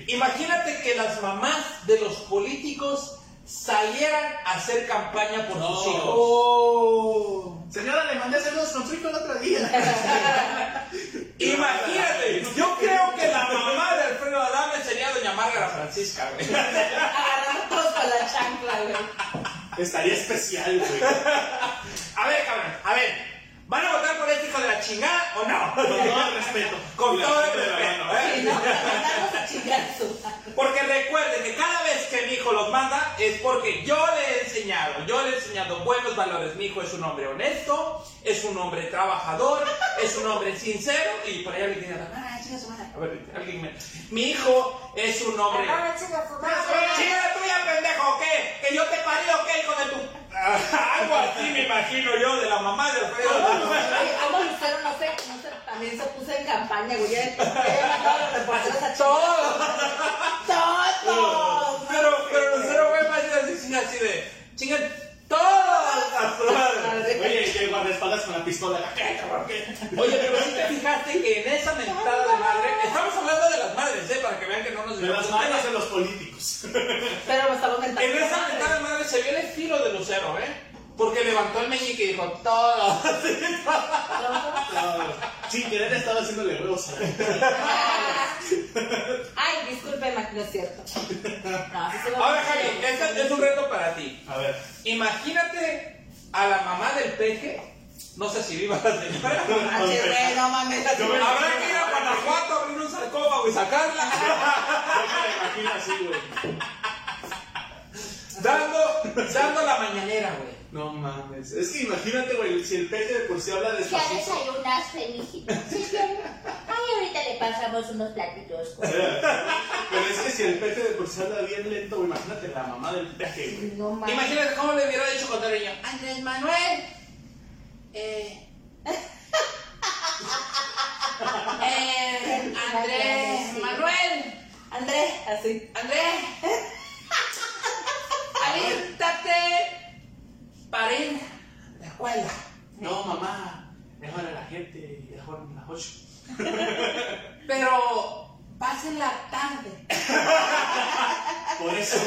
imagínate que las mamás de los políticos salieran a hacer campaña por sus hijos. Oh. Señora, le mandé saludos con su hijo el otro día. Imagínate, yo creo que la mamá de Alfredo Adame sería doña Márgara Francisca, güey. Agarrando todos con la chancla, güey. Estaría especial, güey. A ver, cabrón, a ver. ¿Van a votar por este hijo de la chingada o no? Con todo el respeto. Con La todo el la respeto. ¿eh? Sí, ¿no? Porque recuerde que cada vez que mi hijo los manda es porque yo le he enseñado, yo le he enseñado buenos valores. Mi hijo es un hombre honesto, es un hombre trabajador, es un hombre sincero. Y por ahí alguien ah, su madre. A ver, alguien me... Mi hijo es un hombre... Ahora chinga su madre. ¡Chinga tuya, pendejo! ¿o ¿Qué? ¿Que yo te parí o qué, hijo de tu...? Algo así me imagino yo de la mamá de Alfredo. ¿cómo Lucero no sé, no sé, también se puso en campaña, güey? Ya ya mandó a los reporteros a chingar. ¡Todo! ¡Todos! Pero, pero Lucero fue más así, así de... ¡Chingan todos a su madre! Oye, y con la pistola. Oye, pero si te fijaste que en esa mentada de madre, estamos hablando de las madres, ¿eh? Para que vean que no nos De las manos de los políticos. Pero me estaba mentando. En esa mentada de madre se vio el estilo de Lucero, ¿eh? Porque levantó el meñique y dijo, todo. Sin querer estaba haciéndole huevos. a la- Ay, disculpe, no es cierto. No, sí Ahora, Javi, este es un reto para ti. A ver. Imagínate a la mamá del peje, no sé si viva la señora. Manches, güey, no mames. Yo me- Habrá que ir a Guanajuato a abrir un sarcófago y sacarla. Yo me la imagino así, güey. Dando, dando la mañanera, güey. No mames. Es que imagínate, güey, si el peje de por sí habla Ya desayunaste, mijito. Sí, bien. Ay, ahorita le pasamos unos platitos. con- Pero es que si el peje de por sí habla bien lento, güey, imagínate la mamá del peje, güey. No mames. Imagínate cómo le hubiera dicho era niño. Andrés Manuel. Eh. eh, Andrés Manuel. Andrés, así. Andrés. Alístate para ir a la escuela. No, mamá, mejor a la gente, mejor a las ocho. Pero pasen la tarde. Por eso.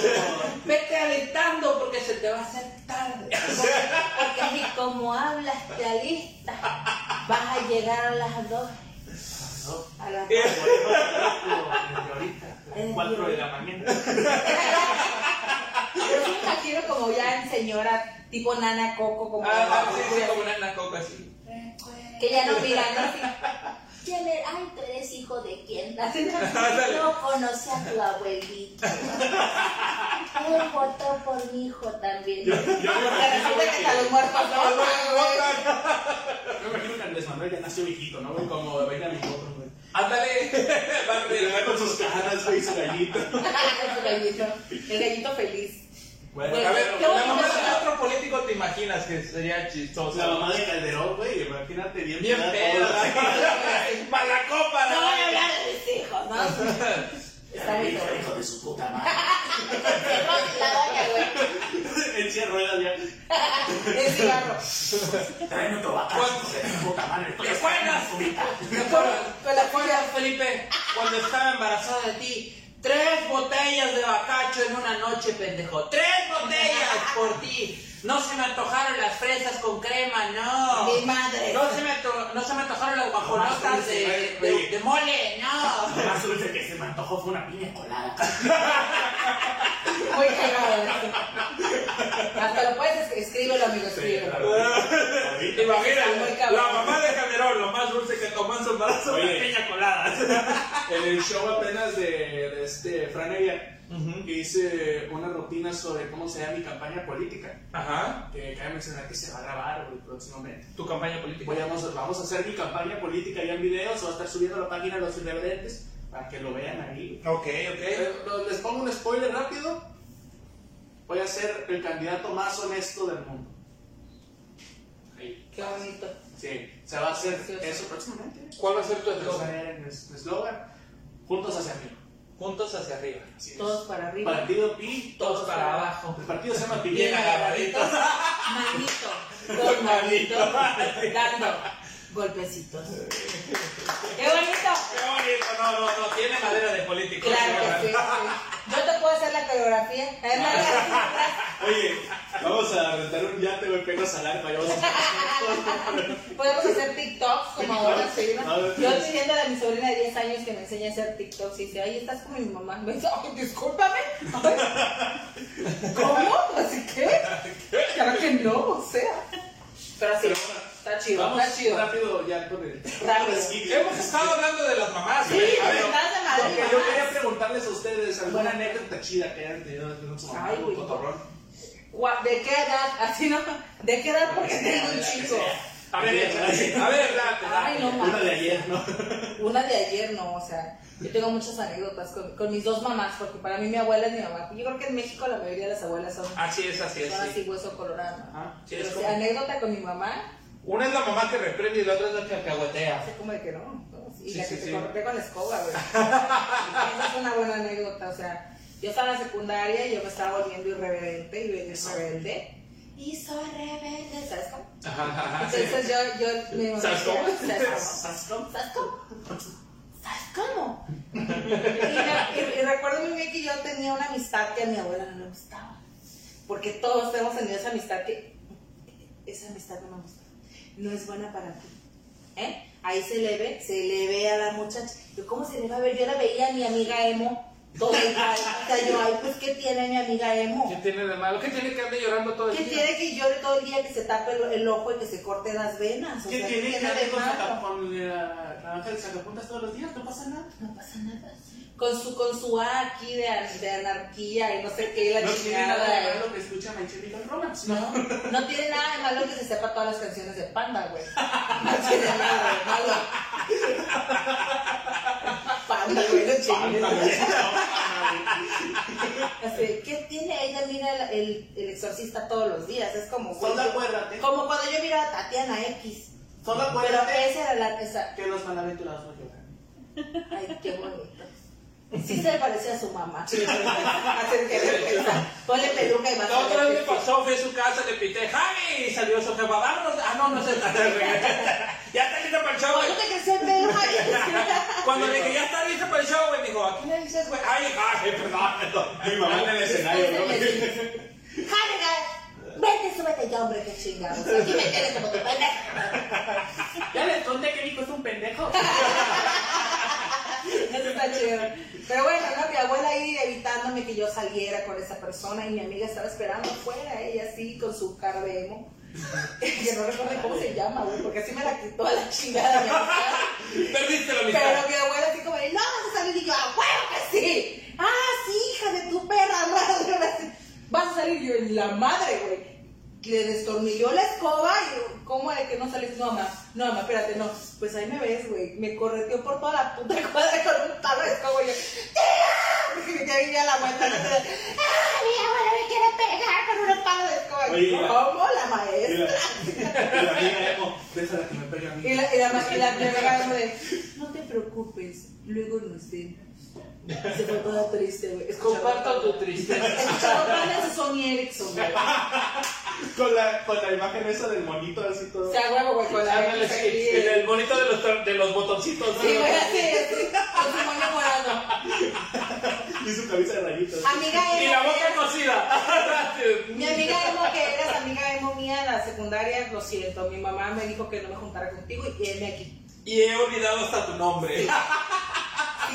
Vete alentando porque se te va a hacer tarde. Porque así como hablas realista, vas a llegar a las dos. No, A la... por eso desde ahorita, a las cuatro de la mañana. Yo me imagino como ya en señora, tipo nana coco, como. Ah, sí, sí, como una, una coca así. Que ya no mira, ¿no? ¿Quién eres? Ay, tú eres hijo de quién. No. No conocí a tu abuelito. Él votó por mi hijo también. Yo, yo me imagino que que, hasta los muertos no. yo me imagino que Andrés Manuel ya nació viejito, ¿no? Güey, como Benjamin Button, güey. Ándale. Va con sus caras, güey, su gallito. El gallito, el gallito feliz. Bueno, A ver, Qué la mamá de otro político te imaginas que sería chistoso. la mamá de Calderón, güey, imagínate bien Bien pedo. toda la- Para la copa, No voy a hablar de mis hijos, ¿no? Está bien. Hijo, hijo de su puta madre. La doña, güey. En silla ruedas ya. El cigarro. Tráeme puta madre. ¿Te acuerdas? ¿Te acuerdas, Felipe? Cuando estaba embarazada de ti. Tres botellas de bacacho en una noche, pendejo. Tres botellas por ti. No se me antojaron las fresas con crema, no. Mi madre. No se me, anto- no se me antojaron las guajolotas de, de, de mole, no. Lo más dulce que se me antojó fue una piña colada. Muy cagado. Hasta lo puedes es- escríbelo, amigo, escríbelo. Muy cabrón. la mamá de Calderón, lo más dulce que tomó en su embarazo Oye. una piña colada. En el show apenas de, de este Fran Evia, que hice una rutina sobre cómo se llama mi campaña política. Ajá. Que cabe mencionar que se va a grabar güey, próximamente. Tu campaña política. Voy a- vamos, a- vamos a hacer mi campaña política ya en videos, se va a estar subiendo a la página de los irreverentes para que lo vean ahí. Ok, ok. Eh, lo- Les pongo un spoiler rápido. Voy a ser el candidato más honesto del mundo. Ahí. Qué bonito. Sí, se va a hacer Sí, sí. eso próximamente. ¿Cuál va a ser tu eslogan? nuestro eslogan. Juntos hacia arriba. Juntos hacia arriba. Así es. Todos para arriba. Partido Pi, Todos para abajo. El partido se llama Pi. Bien agarraditos. Manito. Con manito. Dando golpecitos. ¡Qué bonito! Qué bonito, no, no, no, tiene madera de político. Claro que sí. Yo te puedo hacer la coreografía. Oye, vamos a rentar un yate, güey, pegas al arco. y vamos a- Podemos hacer TikToks como ahora, sí, ¿no? Yo pues. estoy viendo a mi sobrina de 10 años que me enseña a hacer TikToks y dice, ay, estás como mi mamá. Me dice, ay, discúlpame. Ay, ¿Cómo? Así que, claro que no, o sea. Pero sí, Pero bueno, está chido, Vamos está chido. rápido ya con el. Rápido. Sí, Hemos estado hablando de las mamás, Sí, güey. A ver, verdad de yo quería preguntarles a ustedes, ¿alguna anécdota chida que hayan tenido de un Ay, güey. cotorrón? ¿De qué edad? Así no. ¿De qué edad? Porque tengo un chico. a ver, a ver. Ay, no Una de ayer, ¿no? Una de ayer no, o sea, yo tengo muchas anécdotas con, con mis dos mamás, porque para mí mi abuela es mi mamá. Yo creo que en México la mayoría de las abuelas son, Así es, así es. son así sí. hueso colorado. Ah, sí, es como- anécdota con mi mamá, Una es la mamá que reprende y la otra es la que alcahuetea. así como de que no. ¿no? Sí, la que sí. te con la escoba, güey. Esa es una buena anécdota, o sea, yo estaba en la secundaria y yo me estaba volviendo irreverente y venía rebelde. Y soy rebelde, ¿sabes cómo? Ajá. Entonces yo, yo me ¿Sabes cómo? ¿Sabes cómo? ¿Sabes cómo? ¿Sabes cómo? ¿Sabes cómo? Y, me- y- y recuerdo muy bien que yo tenía una amistad que a mi abuela no le gustaba. Porque todos hemos tenido esa amistad que esa amistad no me gusta. No es buena para ti. ¿Eh? Ahí se le ve, se le ve a la muchacha. Yo, ¿cómo se le va a ver? Yo la veía a mi amiga Emo todo el día. O sea, yo, ay, pues, ¿qué tiene mi amiga Emo? ¿Qué tiene de malo? ¿Qué tiene que andar llorando todo el ¿Qué día? tiene que llore todo el día, que se tape el, el ojo y que se corte las venas? O ¿Qué sea, tiene que de hacer con, malo? saca- con la naranja de sacapuntas todos los días? No pasa nada. No pasa nada. Con su, con su A aquí de, de anarquía y no sé qué, la No tiene nada de malo que escucha My Chemical Romance. No, no tiene nada de malo que se sepa todas las canciones de Panda, güey. No tiene nada de malo. Panda, güey, no chingues. Así, ¿Qué tiene? Ella mira el, el, el exorcista todos los días. Es como, güey, Solo acuérdate. como cuando yo miraba a Tatiana X. Solo Pero acuérdate esa era la. Esa, que los malaventurados no lloran. Ay, qué bonito. Sí se le parecía a su mamá. Vergüenza. Ponle peluca y vas La otra vez me pasó, fui a su casa, le pité, Javi, y salió su jefa, vámonos. Ah, no, no sé. ya está listo para el show, güey. ¿Cuándo te creció el pelo, Javi? Cuando le dije, ya está listo para el show, güey, dijo, ¿a quién le dices, güey? Ay, Javi, perdón. Mi mamá en el escenario, ¿no? Javi, vete, súbete ya, hombre, qué chingados. Aquí me tienes como tu pendejo. Ya les conté que mi hijo es un pendejo. Eso está chido. Pero bueno, ¿no? Mi abuela ahí evitándome que yo saliera con esa persona y mi amiga estaba esperando afuera, ella así con su cara de emo. que no recuerdo cómo se llama, güey, porque así me la quitó a la chingada mi. Perdiste la Pero amistad. mi abuela así como, de, no, vas a salir y yo, ¡ah, huevo que sí! ¡Ah, sí, hija de tu perra! Vas a salir y yo, en la madre, güey. Le destornilló la escoba y ¿cómo de que no sales? No, mamá, no, mamá, espérate, no. Pues ahí me ves, güey. Me correteó por toda la puta cuadra con un palo de escoba y yo, ¡tía! Porque ya vivía la vuelta. ¡Ah, mi abuela me quiere pegar con un palo de escoba! Oye, ¿Cómo? La maestra. y la amiga Emo, déjala que me pegue a mí. Y la, y la, y la, y la pegada como de, no te preocupes, luego nos vemos. Se fue toda triste, güey. Comparto tu tristeza. Escuchaba planes de Sony Ericsson, güey. Con la, con la imagen esa del monito así todo. O sea, huevo, güey, con la Ándale, sí, el, el bonito de los, de los botoncitos. ¿no? Sí, güey, así, así, con su moño morado. Y su cabeza de rayitos. Amiga Y emo, la que boca cocida. mi amiga emo, que eras amiga emo mía en la secundaria, lo siento, mi mamá me dijo que no me juntara contigo y heme aquí. Y he olvidado hasta tu nombre.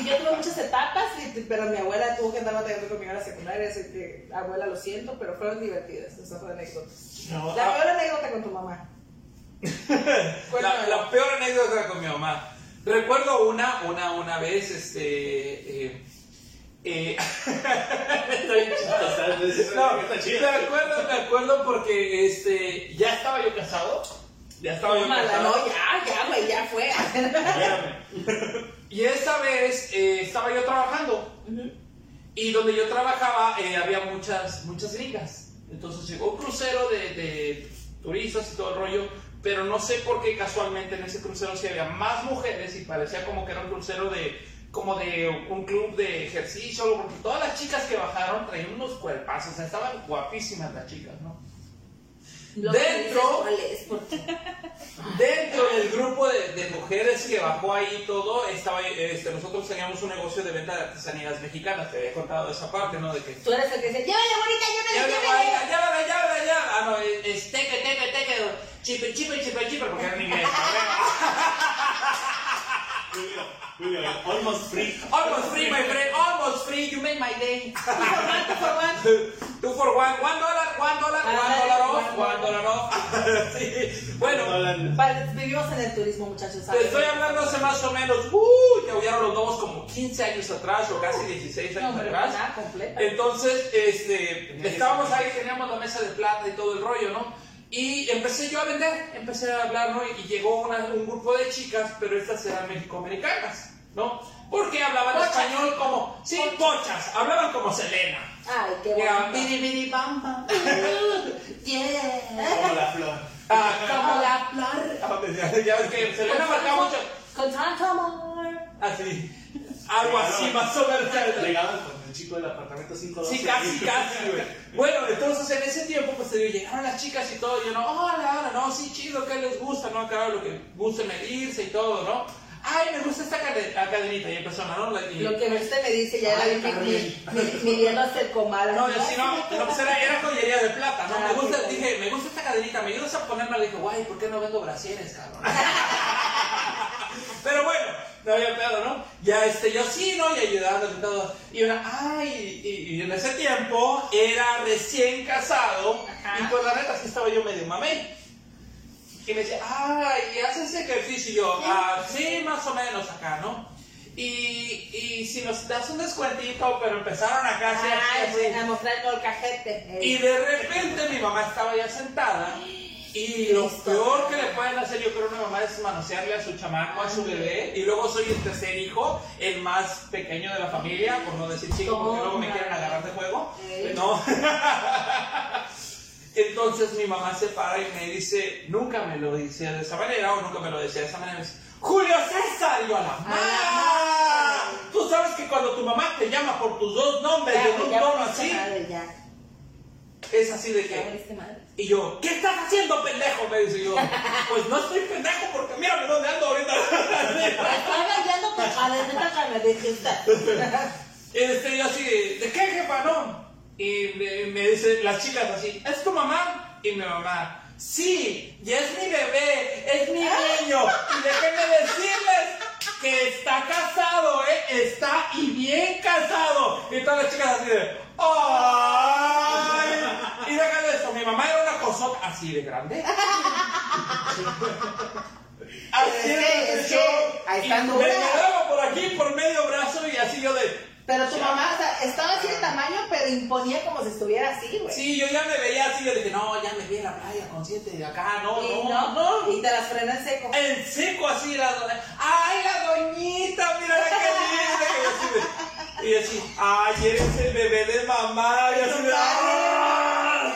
Y yo tuve muchas etapas, y- pero mi abuela tuvo que andar batallando conmigo en la secundaria, así que, abuela, lo siento, pero fueron divertidas, esas fueron anécdotas. No, La ah, peor anécdota con tu mamá. la, la peor anécdota con mi mamá. Recuerdo una, una, una vez, este. Eh, eh. No, Está me acuerdo, me acuerdo porque este, ya estaba yo casado. Ya estaba yo Tómala, casado. no, ya, ya, güey, ya fue. Y esta vez eh, estaba yo trabajando. Y donde yo trabajaba eh, había muchas, muchas gringas. Entonces llegó un crucero de, de turistas y todo el rollo. Pero no sé por qué casualmente en ese crucero sí había más mujeres y parecía como que era un crucero de como de un club de ejercicio, porque todas las chicas que bajaron traían unos cuerpazos, o sea, estaban guapísimas las chicas, ¿no? Dentro, dentro del grupo de, de mujeres que bajó ahí todo, estaba, este, nosotros teníamos un negocio de venta de artesanías mexicanas. Te había contado esa parte, ¿no? De que tú eres el que dice, llévale, bonita, llévale, Llévala, llévale. llévala, llévala, llévala. Ah, no, es es teque, teque, teque. Chipe, chipe, chipe, chipe, porque era en inglés. Julio, Julio, almost free. Almost free, my friend. Almost free. You make my day. Tú por one. Two for one. One dollar, one dollar, one Ah, dollar off, one one dollar off. Sí. Bueno, Vale, vivimos en el turismo, muchachos. te ¿sabes? estoy hablando hace más o menos, uh, que aullaron los lobos como 15 años atrás o casi 16 No, años hombre, atrás. nada, completa. Entonces, este, estábamos ahí, teníamos la mesa de plata y todo el rollo, ¿no? Y empecé yo a vender, empecé a hablar, ¿no? Y llegó una- un grupo de chicas, pero estas eran mexicoamericanas, ¿no? Porque hablaban Pochas. español como, sí, pochas, hablaban como Selena. Ay, qué bonito. biri, biri, bam, bam. Yeah. Como la flor. Ah, Como la flor. ah, Ya ves que Selena marcaba mucho, Con tanto amor. así, algo así, más o menos. Chico del apartamento 512. Sí, casi, casi, güey. Bueno, entonces en ese tiempo, pues te digo, llegaron las chicas y todo, y yo no, hola, hola, no, sí, chido, ¿qué les gusta? ¿No? Acá lo que guste medirse y todo, ¿no? Ay, me gusta esta cade- la cadenita, y empezó, ¿no? La- y- Lo que usted me dice, ya Ay, era mi- Carmen. mi- mi- midiendo hasta el comal. No, yo sí, no, no, pues era, era joyería de plata, ¿no? Ah, Me gusta, dije, me gusta esta cadenita, ¿me ayudas a ponerla? Le dije, guay, ¿por qué no vendo brasieres, cabrón? No había pedo, ¿no? Ya, este, yo sí, ¿no? Y ayudando y todo. Y una, ay, y, y en ese tiempo era recién casado, Ajá. y pues la neta sí estaba yo medio mamey. Y me decía, ay, ¿y haces ejercicio? Y yo, ah, sí, más o menos acá, ¿no? Y, y si nos das un descuentito, pero empezaron acá así, a mostrar el cajete. Y de repente mi mamá estaba ya sentada y lo peor que le pueden hacer yo creo a una mamá es manosearle a su chamaco, a su bebé y luego soy el tercer hijo, el más pequeño de la familia, por no decir chico porque luego me quieren agarrar de juego. No. Entonces mi mamá se para y me dice, nunca me lo decía de esa manera o nunca me lo decía de esa manera. Me dice, Julio César, y yo a la Ah. "Ma". Tú sabes que cuando tu mamá te llama por tus dos nombres en un tono así, es así de que... Y yo, ¿qué estás haciendo, pendejo? Me dice yo, pues no estoy pendejo porque mírame dónde ando ahorita. Tu cadenita que me dijiste. este, yo así, de, ¿de qué, jefa? No. Y me, me dicen las chicas así, ¿es tu mamá? Y mi mamá, sí, y es mi bebé, es mi niño. Y déjenme decirles que está casado, ¿eh? Está y bien casado. Y todas las chicas así de, ¡ay! Y déjale esto, mi mamá era una cosota así de grande. Así Es que- es que show. ahí Y están me quedaba por aquí, por medio brazo, y así yo de. Pero tu mamá, o sea, estaba así de tamaño, pero imponía como si estuviera así, güey. Sí, yo ya me veía así, yo dije, no, ya me vi en la playa consciente de acá, no, Y no, no. Y te las frena en seco. En seco así, la doña. ¡Ay, la doñita! Mira la que linda. Y yo así de- Y así, ¡ay, eres el bebé de mamá! Y así de. ¡ah!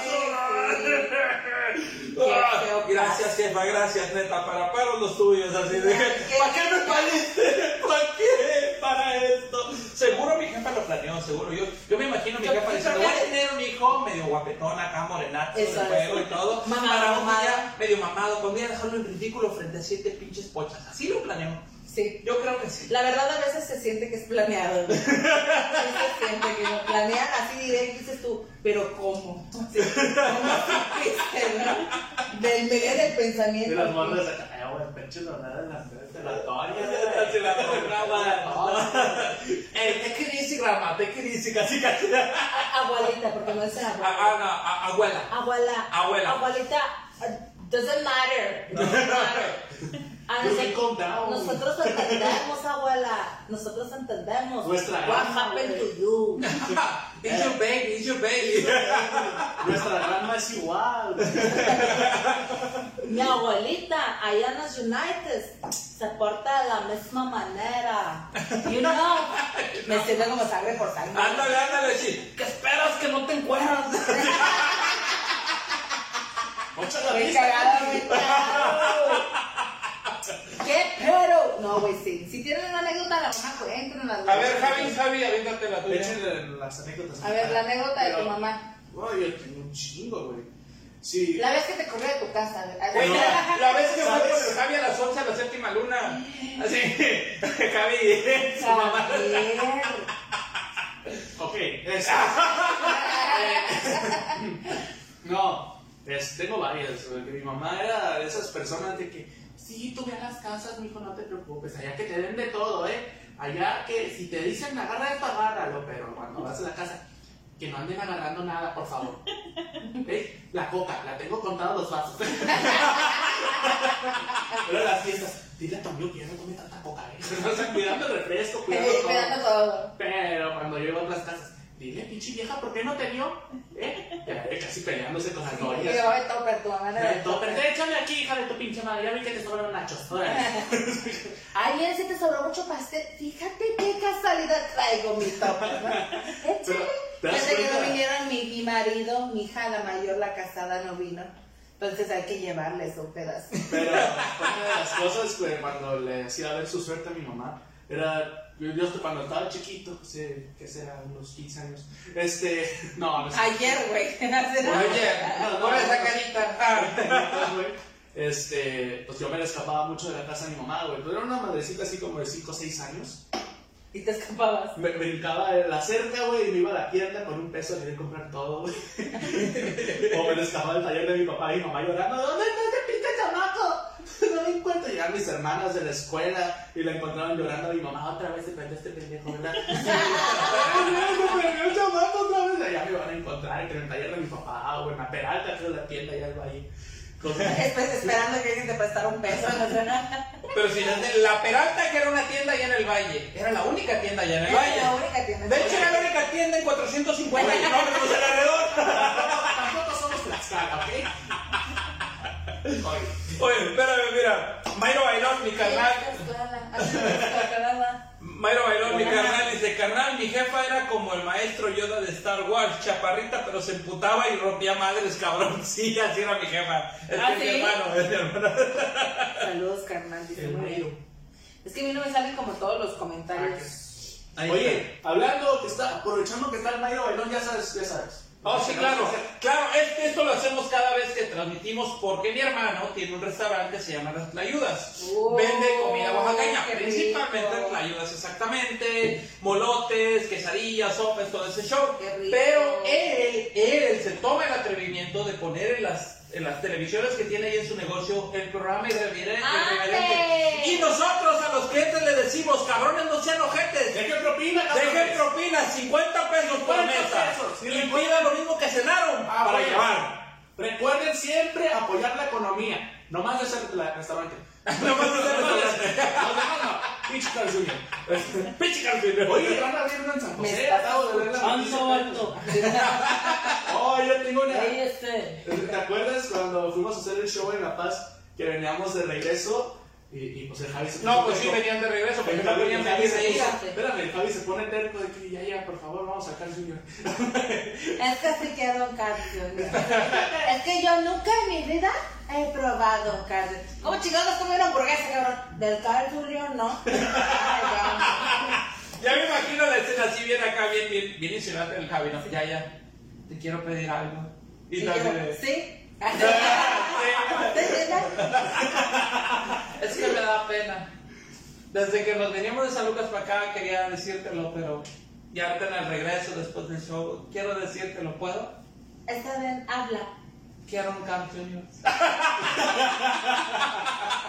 Ah, Gracias, jefa, gracias, neta. Para paros los tuyos, así de. ¿Para qué me pariste? ¿Para qué? Para esto. Seguro mi jefa lo planeó, seguro. Yo, yo me imagino mi Yo- jefa diciendo, voy a tener un hijo medio guapetón acá, morenazo, de fuego y todo. Mamado, para un día medio mamado, con día dejarlo en ridículo frente a siete pinches pochas. Así lo planeó. Sí. Yo creo que sí. La verdad a veces se siente que es planeado. güey. Sí se siente que lo planean así directo y dices tú, pero ¿cómo? Sí, ¿Cómo supiste, no? Del medio del Y pensamiento. las morras acá, güey, pecho no nada en la frente, la Así la programa. Eh, easy, grandma, take it easy, casi casi. Abuelita, porque no es Ah, abuela. ah, no, a- abuela. Abuela. Abuela. Abuelita, uh, doesn't matter. Doesn't matter. Ah, no sé-. Nosotros entendemos, abuela. Nosotros entendemos. Nuestra What happened to you? It's your baby, it's your baby. Nuestra grandma es igual. Mi abuelita, allá en los United, se porta de la misma manera. You know. Me siento como sangre por sangre. Ándale, ándale, sí. ¿Qué esperas que no te encuentras? Mucha la Qué vista. cagada, güey. claro. ¿Qué pero? No, güey, sí. Si tienen una anécdota, la mamá cuéntenos. A ver, Javi, Javi, aviéntate la tuya. Échenle las anécdotas. A ver, la anécdota de tu mamá. No, yo tengo un chingo, güey. Sí. La vez que te corrió de tu casa. Güey, la, la vez que fue con el Javi a las 11 a la séptima luna. Así, Javi, su mamá. Ok, es- No, es- tengo varias. porque Mi mamá era de esas personas de que, sí, tú ve a las casas, mijo, no te preocupes. Allá que te den de todo, ¿eh? Allá que si te dicen agarra esto, agárralo. Pero cuando vas a la casa, que no anden agarrando nada, por favor. ¿Eh? La coca, la tengo contados los vasos. Pero las fiestas, dile a tu amigo que ya no come tanta coca, ¿eh? O sea, cuidando el refresco, cuidando todo. Esperando todo. Pero cuando llego a otras casas, dile, pinche vieja, ¿por qué no te dio? ¿Eh? Casi peleándose con las novias. yo, ay, topper, tu mamá Eh, topper, échame aquí, hija de tu pinche madre, ya vi que te sobran nachos. Ayer sí te sobró mucho pastel. Fíjate qué casualidad traigo mi topper. ¿no? Échale. ¿te das Desde que no vinieron mi, mi marido, mi hija, la mayor, la casada, no vino. Entonces hay que llevarles un pedazo. Pero una de las cosas que cuando le hacía ver su suerte a mi mamá era. Yo, cuando estaba chiquito, sé que será unos 15 años. Este. No, no sé. Ayer, güey. Oye, por esa carita. Ah. Este, pues yo me le escapaba mucho de la casa de mi mamá, güey. Pero era una madrecita así como de 5 o 6 años. Y te escapabas. Me brincaba de la cerca, güey, y me iba a la tienda con un peso a querer comprar todo, güey. o me le escapaba del taller de mi papá y mi mamá llorando, ¿dónde está ese pinche chamaco? No me encuentro. Llegaban mis hermanas de la escuela y la encontraban llorando a mi mamá, otra vez se perdió este pendejo, ¿verdad? ¡Ay, me perdió el chamaco otra vez! Allá me van a encontrar en el taller de mi papá, o en la peralta, que es la tienda, allá al valle. Cosas- Después esperando que alguien te prestara un peso. Pero si la Peralta, que era una tienda allá en el Valle, era la única tienda allá en el Era la Valle. única tienda. De hecho, era la única tienda en 450 kilómetros alrededor. Tampoco somos Tlaxcala, ¿ok? Oye, espérame, mira. Mayro Bailón, mi carnal. Mayro Bailón, mi carnal, dice, carnal, mi jefa era como el maestro Yoda de Star Wars, chaparrita, pero se emputaba y rompía madres, cabrón. Sí, así era mi jefa. Es ¿Ah, que es mi sí? hermano, es mi hermano. Saludos, carnal. Dice, Mayro. Es que a mí no me salen como todos los comentarios. Ahí Oye, hablando que está, aprovechando que está el Mayro Bailón, ya sabes, ya sabes. Oh, sí, claro. Claro, es que esto lo hacemos cada vez que transmitimos porque mi hermano tiene un restaurante que se llama Las Tlayudas. Oh, Vende comida oaxaqueña, principalmente tlayudas exactamente, molotes, quesadillas, sopes, todo ese show. Pero él, él se toma el atrevimiento de poner en las, en las televisiones que tiene ahí en su negocio el programa irreverente. Y nosotros a los clientes le decimos, cabrones, no sean ojetes. Deje propina, Dejen propina, 50 pesos por 50 mesa. pesos. Y pida lo mismo que cenaron Ah, para bueno. llevar. Recuerden siempre apoyar la economía, no más de ser el restaurante. No demás no. Pinche Carl Jr. Pinche Carlos. Oye, van a abrir uno en San José, acabo de la alto. Oh, yo tengo una. Ahí este. ¿Te acuerdas cuando fuimos a hacer el show en La Paz? Que veníamos de regreso y, y pues el Javi se No, pues sí venían de regreso, porque El no Javi, se de puso- Espérame, el Javi se pone terco de que ya, ya, por favor, vamos a sacar Junior. Es que quiero un Carl Jr. Es que yo nunca en mi vida he probado Jr. ¿Cómo chingados comer una hamburguesa, cabrón? Del Jr. no. Ya me imagino la escena así bien acá, bien, bien, bien insinuante el Javi, ¿no? Ya, ya, te quiero pedir algo. Y Sí, de- ¿Sí? Es que me da pena. Desde que nos veníamos de San Lucas para acá quería decírtelo, pero ya ahorita en el regreso después del show, quiero decírtelo, ¿puedo? Está bien, habla. Quiero un Camp Junior.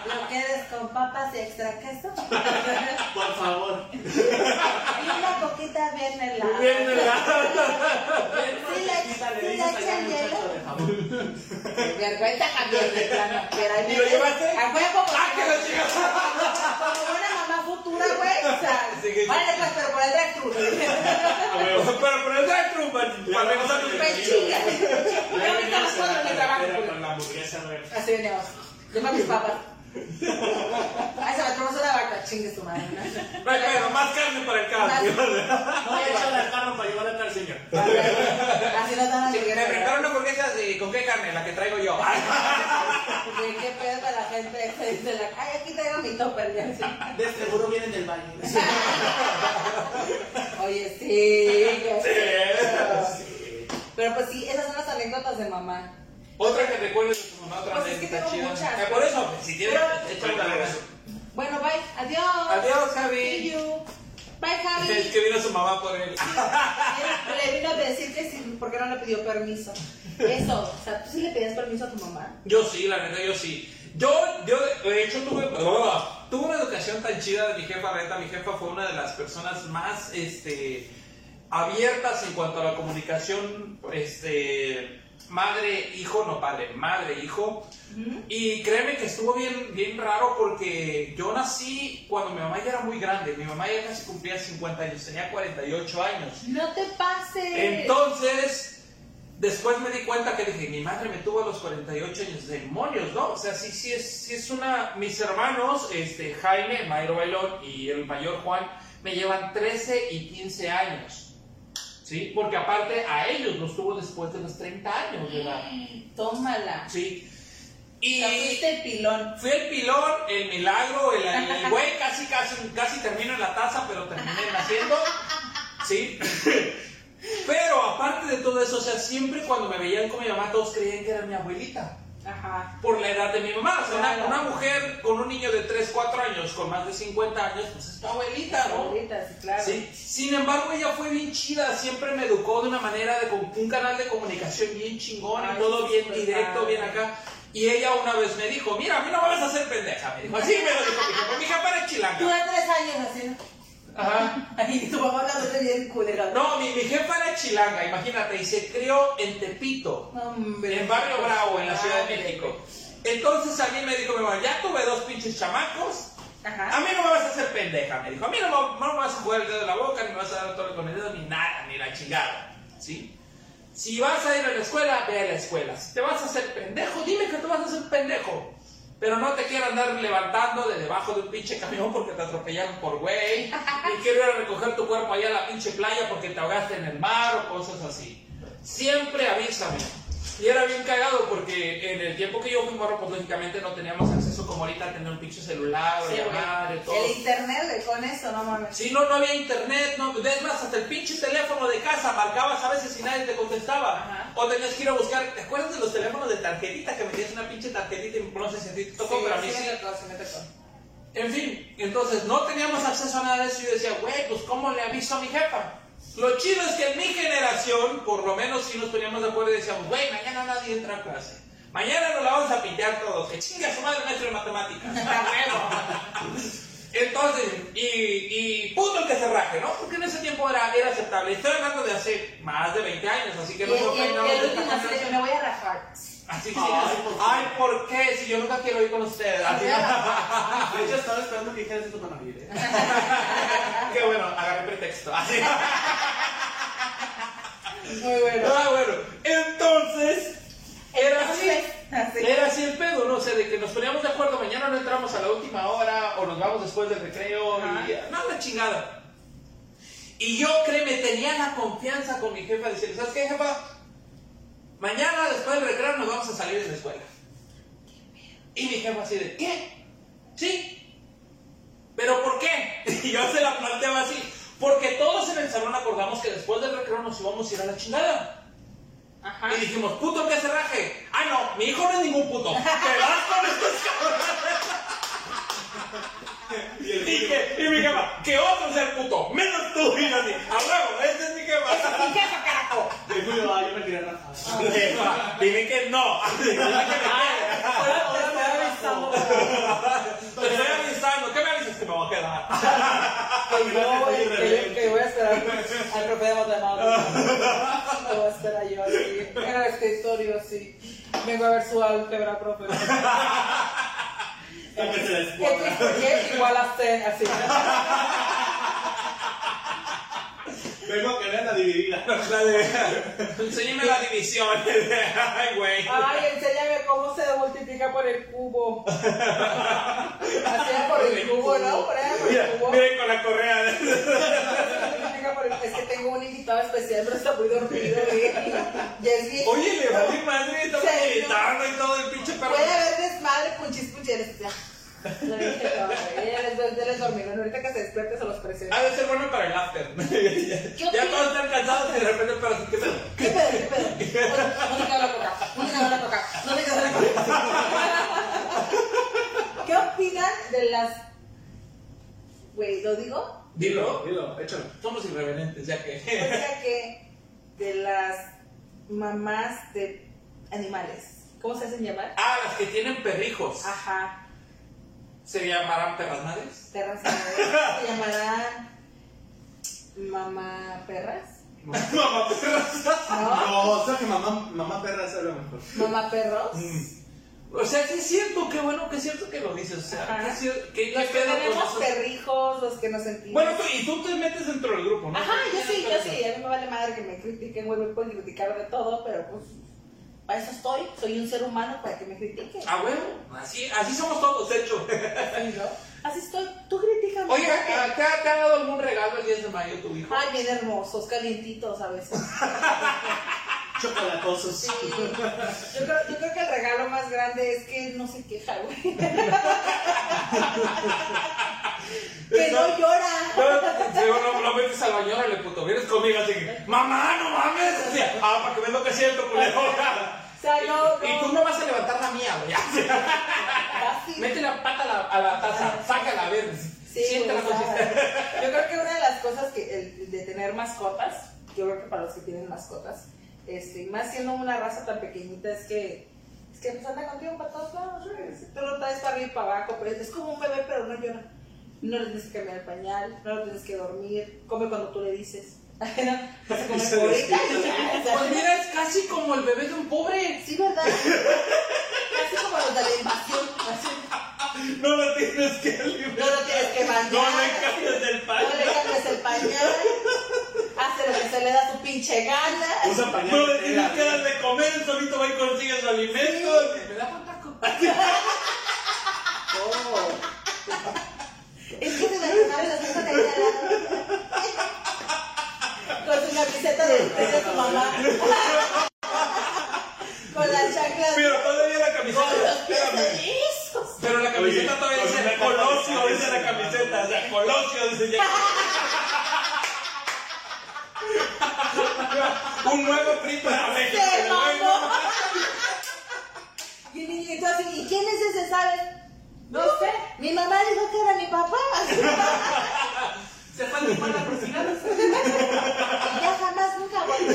¿Lo quieres con papas y extra queso? Por favor. y una coquita bien helada. Bien helado. Sí, le, sí, le echan hielo. Vergüenza cambiar de plano. Pero ahí ¿Y lo llevaste? A huevo. ¡Ah, que lo chingas! Como buena mamá futura, güey. O sea, Sí, que- vale, pues, pero por el drive-thru. Pero por el drive-thru, para regresar Ya me veníamos estamos en trabajo. carretera güey. con la hamburguesa, güey. Así veníamos. Lleva mis papas. Ay, se me atravesó una vaca. Chingue su madre. ¿no? No hay pedo, más carne para el carro. No, échale al carro para llevar al señor. Así nos dan Sí, las me preparo una hamburguesa de- con qué carne, la que traigo yo. Güey, qué pedo con la gente dice la ay, aquí traigo mi topper. ya, así. De seguro vienen del baño. Oye, sí. Sí. Pero pues sí, esas son las anécdotas de mamá. Otra que recuerdes de tu mamá, otra Pues es que tengo chida. muchas. Eh, por eso, si tienes, Pero- échale una vez. Bueno, bye. Adiós. Adiós, See Javi. you. Bye, Javi. Es que vino su mamá por él. Él le vino a decir que sí, porque no le pidió permiso. Eso, o sea, ¿tú sí le pedías permiso a tu mamá? Yo sí, la neta, yo sí. Yo, yo de hecho tuve, tuve una educación tan chida de mi jefa, la neta, mi jefa fue una de las personas más, este, abiertas en cuanto a la comunicación, este, madre, hijo, no padre, madre, hijo. Y créeme que estuvo bien, bien raro porque yo nací cuando mi mamá ya era muy grande, mi mamá ya casi cumplía 50 años, tenía 48 años. No te pases. Entonces, después me di cuenta que dije, mi madre me tuvo a los 48 años, demonios, ¿no? O sea, sí, sí es, sí es una... Mis hermanos, este, Jaime, Mayro Bailón y el mayor Juan, me llevan 13 y 15 años, ¿sí? Porque aparte a ellos los tuvo después de los 30 años de edad, Tómala. ¿sí? O sea, Y fuiste el pilón. fui el pilón, el milagro, el, el güey casi, casi, casi termino en la taza, pero terminé naciendo, ¿sí? Pero aparte de todo eso, o sea, siempre cuando me veían con mi mamá, todos creían que era mi abuelita. Ajá. Por la edad de mi mamá. O sea, una- Claro. una, mujer con un niño de 3, 4 años, con más de 50 años, pues es tu abuelita, ¿no? Ahorita, sí, claro. Sí. Sin embargo, ella fue bien chida, siempre me educó de una manera, de con un canal de comunicación bien chingón Ay, y todo bien directo, padre. bien acá. Y ella una vez me dijo, mira, a mí no me vas a hacer pendeja, me dijo. Así me lo dijo mi jefa, mi era Tú chilanga. de tres años así. Ajá. Ay, tu mamá hablándote bien culera. No, mi, mi jefa era chilanga, imagínate, y se crió en Tepito, hombre. en Barrio Bravo, en la Ciudad de. México. Entonces a mí me dijo mi mamá, ya tuve dos pinches chamacos, a Ajá. mí no me vas a hacer pendeja, me dijo. A mí no, me- no me vas a jugar el dedo de la boca, ni me vas a dar todo con el dedo, ni nada, ni la chingada. ¿Sí? Si vas a ir a la escuela, ve a la escuela. Si te vas a hacer pendejo, dime que te vas a hacer pendejo. Pero no te quiero andar levantando de debajo de un pinche camión porque te atropellaron por güey. Ni quiero ir a recoger tu cuerpo allá a la pinche playa porque te ahogaste en el mar o cosas así. Siempre avísame. Y era bien cagado porque en el tiempo que yo fui morro, pues lógicamente no teníamos acceso como ahorita a tener un pinche celular o Sí, llamar y todo. El internet, con eso, no mames. Sí, no, no había internet, no, es más, hasta el pinche teléfono de casa marcabas a veces y nadie te contestaba. Ajá. O tenías que ir a buscar, ¿te acuerdas de los teléfonos de tarjetita que metías una pinche tarjetita y no sé si te tocó, pero a mí sí, sí? me tocó, sí me tocó. En fin, entonces no teníamos acceso a nada de eso y yo decía, güey, pues ¿cómo le aviso a mi jefa? Lo chido es que en mi generación, por lo menos sí nos poníamos de acuerdo y decíamos, güey, mañana nadie entra a clase. Mañana nos la vamos a pintar todos, que chinga su madre maestro de matemáticas. Entonces, y, y punto el que se raje, ¿no? Porque en ese tiempo era, era aceptable. Estoy hablando de hace más de 20 años, así que no y y el último me voy a rajar. Así sí, Ay, ¿por qué? Ay, ¿por qué? Si yo nunca quiero ir con ustedes. Así, De hecho, estaba esperando que dijeras esto para ir, ¿eh? Qué bueno, agarré pretexto. Así. Muy bueno. Ah, bueno. Entonces, era así. Así. Era así el pedo, ¿no? O sea, de que nos poníamos de acuerdo, mañana no entramos a la última hora o nos vamos después del recreo Ajá. y no, la chingada. Y yo, créeme, tenía la confianza con mi jefa de decirle, ¿sabes qué, jefa? Mañana después del recreo nos vamos a salir de la escuela. Y mi jefa así de, ¿qué? ¿Sí? ¿Pero por qué? Y yo se la planteaba así. Porque todos en el salón acordamos que después del recreo nos íbamos a ir a la chingada. Ajá. Y dijimos, puto que se raje. Ah, no, mi hijo no es ningún puto. Te vas con estos cabrones. Y, que, y mi jefa, que otro sea el puto, menos tú. Y yo así, a huevo, ese es mi jefa. Mi jefa, carajo. De Julio, ah, yo me quería rajar. Jefa, dime que no. Dime que me te estoy avisando. Te estoy avisando, ¿qué me avisas que me voy a quedar? Que yo, güey, que yo- que voy a esperar al profe de matemáticas. Lo voy a esperar yo así. En el escritorio así. Vengo a ver su álgebra, profe. Sáquese la ¿Qué escuadra. es igual a C? Así. Vengo a que vean la dividida. La de- Enséñame la división. Ay, güey. Ay, enséñame cómo se multiplica por el cubo. Así es por el cubo, ¿no? Por el cubo. miren con la correa es que tengo un invitado especial, pero está muy dormido, ¿eh? Y es. Oye, le vale madre, estamos gritando y todo el pinche perro. Puede haber desmadre, punchis, puncheres. No, les dormieron. Ahorita que se despierte se los presiones. Ha de ser bueno para el after. ya todos están cansados y de repente, pero ¿qué pedo? ¿Qué pedo? ¿Qué pedo? Un la coca, un la coca, la coca. ¿Qué opinan de las. Güey, ¿lo digo? Dilo. Dilo, échalo. Somos irreverentes, ya O que. sea que de las mamás de animales, ¿cómo se hacen llamar? Ah, las que tienen perrijos. Ajá, ¿Se llamarán perras madres? perras animales, se llamarán mamá perras, Mamá perras. ¿no? No, o sea que mamá, mamá perra es lo mejor. Mamá perros. O sea, sí es cierto, qué bueno que es cierto que lo dices. O sea, que es cierto- ¿qué, qué Los que tenemos perrijos, los que nos sentimos. Bueno, tú, y tú te metes dentro del grupo, ¿no? Ajá, yo sí, yo sí, a mí me vale madre que me critiquen, güey, me pueden criticar de todo, pero pues para eso estoy, soy un ser humano para que me critiquen. Ah, bueno, así, así somos todos, de hecho. Así, ¿no? Así estoy, tú critícame. Oiga, ¿no? ¿te ha, te ha dado algún regalo el 10 de mayo tu hijo? Ay, bien hermosos, calientitos a veces. Chocolatosos. Sí. Yo creo, yo creo que el regalo más grande es que no se queja, güey. que no llora. No, no, no metes al baño, órale, puto, vienes conmigo así que, mamá, no mames. Así, ah, para que veas lo que siento, culero. O sea, no, no. Y tú no vas a levantar la mía, güey. Mete la pata a la, a la taza, sácala, a ver. Sí, o sea, cosita. yo creo que una de las cosas que el de tener mascotas, yo creo que para los que tienen mascotas, este, y más siendo una raza tan pequeñita, es que es que pues anda contigo para todos lados. Si Tú lo traes para arriba y para abajo, pero es como un bebé, pero no llora. No le tienes que cambiar el pañal, no lo tienes que dormir, come cuando tú le dices. ¿No? No se come Se ahorita. Pues mira, es casi como el bebé de un pobre. Sí, ¿verdad? Casi como los de la invasión. Así. No lo tienes que No alimentar. lo tienes que bañar. No le cambies el No le pañal. cambies el pañal. Se le da su pinche gana. Usa pañal. No le tienes que dar de comer, él solito va y consigue su alimento. Me da un taco. Oh. Es que se la de ahí al lado. Con su camiseta de de su mamá. Con las chanclas. Pero todavía la Con los camiseta. espérame. Pero la camiseta todavía con dice Colosio, dice la camiseta. O sea, Colosio, dice ya. Un nuevo PRI para México. Y el niñito así, ¿y quién es ese? No sé. Mi mamá dijo que era mi papá. Se fue a chupar la cocina. Y ya jamás nunca volvió.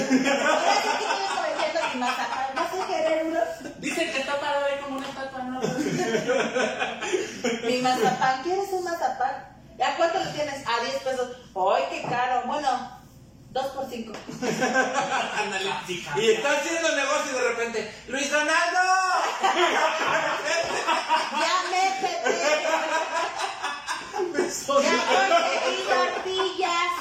Ahora sí que mi mazapán. ¿No sé querer uno? Dicen que está parado ahí como una estatua. ¿no? Mi mazapán, ¿quieres un mazapán? ¿A cuánto lo tienes? A 10 pesos. ¡Ay, qué caro! Bueno, 2 por 5. Ándale. Y está haciendo el negocio y de repente, ¡Luis Ronaldo! ¡Ya métete! ¡Ya conseguí tortillas!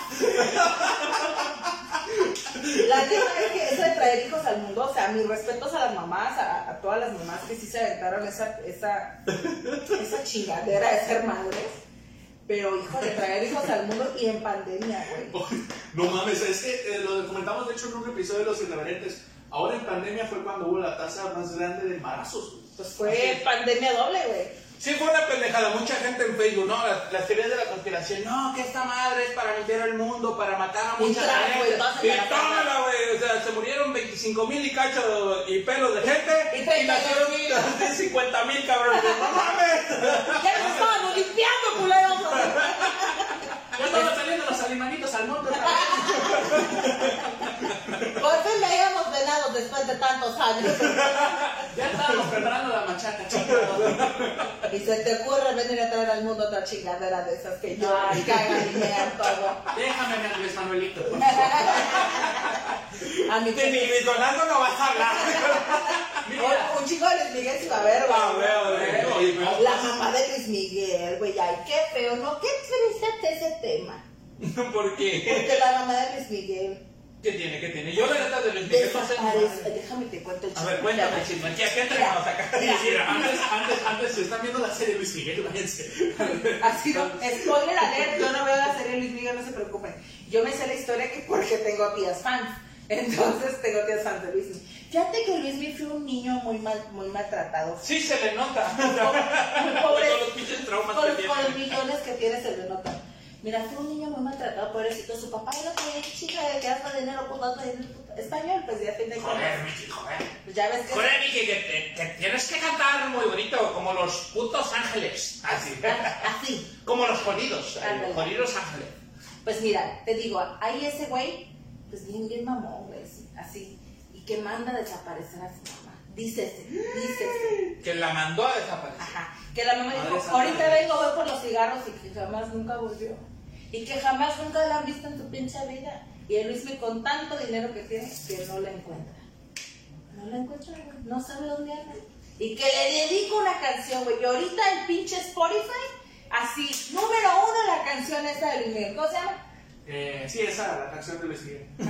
La neta es que eso de traer hijos al mundo, o sea, mis respetos a las mamás, a, a todas las mamás que sí se aventaron esa, esa, esa chingadera de ser madres. Pero, hijo, de traer hijos al mundo y en pandemia, güey. No mames, es que eh, lo comentamos de hecho en un episodio de Los Irreverentes. Ahora en pandemia fue cuando hubo la tasa más grande de embarazos. güey. Pues fue pandemia doble, güey. Sí, fue una pendejada. Mucha gente en Facebook, ¿no? Las, las teorías de la conspiración. No, que esta madre es para limpiar el mundo, para matar a Y mucha güey, gente. todas Y tómala, güey. O sea, se murieron 25 mil y cacho y pelos de gente. Y Y, 32 nacieron mil. 50 mil, cabrón. ¡No mames! Ya nos estábamos limpiando, culeros. Ya estaban saliendo los animalitos al monte otra vez. Por fin veíamos venados después de tantos años. Ya estábamos preparando la machaca, chingado. Y se te ocurre venir a traer al mundo otra chingadera de esas que yo y cagan y mean todo. Déjame, mi Andrés Manuelito. por A mi De mi Luis Donaldo no vas a hablar. Un chico de Luis Miguel sí va a ver, güey. A ver, a ver. Oye, pero- La mamá de Luis Miguel, güey. Ay, qué feo, ¿no? Qué triste ese tema. ¿Por qué? Porque la mamá de Luis Miguel ¿Qué tiene? ¿Qué tiene? Yo la neta de Luis Miguel no. Déjame te cuento el A ver, chisme. cuéntame, chisme. Aquí, aquí entramos acá. Antes, antes, antes, si están viendo la serie Luis Miguel, váyanse. Así no, spoiler alert, yo no veo la serie Luis Miguel, no se preocupen. Yo me sé la historia que porque tengo tías fans. Entonces tengo tías fans de Luis Miguel. Fíjate que Luis Miguel fue un niño muy mal, muy maltratado. Sí se le nota. Con Con, los millones que tiene se le nota. Mira, fue un niño muy maltratado. tratado pobrecito. Su papá era que chica de que hazme dinero, puto, puto. Español, pues ya fin de Joder. Miki, joder. Pues ya ves que. Joder, Miki, que, que tienes que cantar muy bonito, como los putos ángeles. Así. Así. Como los jodidos, los jodidos ángeles. Pues mira, te digo, ahí ese güey, pues bien, bien mamón, güey, sí, así. Y que manda a desaparecer a su mamá. Dícese, dícese. Que la mandó a desaparecer. Ajá. Que la mamá dijo, ahorita vengo, voy por los cigarros y que jamás nunca volvió. Y que jamás nunca la han visto en su pinche vida. Y el Luismi con tanto dinero que tiene, que no la encuentra. No la encuentra, güey. No sabe dónde anda. Y que le dedico una canción, güey. Y ahorita en pinche Spotify, así, número uno la canción esa de Luis Miguel. ¿Cómo se llama? Eh, sí, esa, la canción de Luis Miguel. y a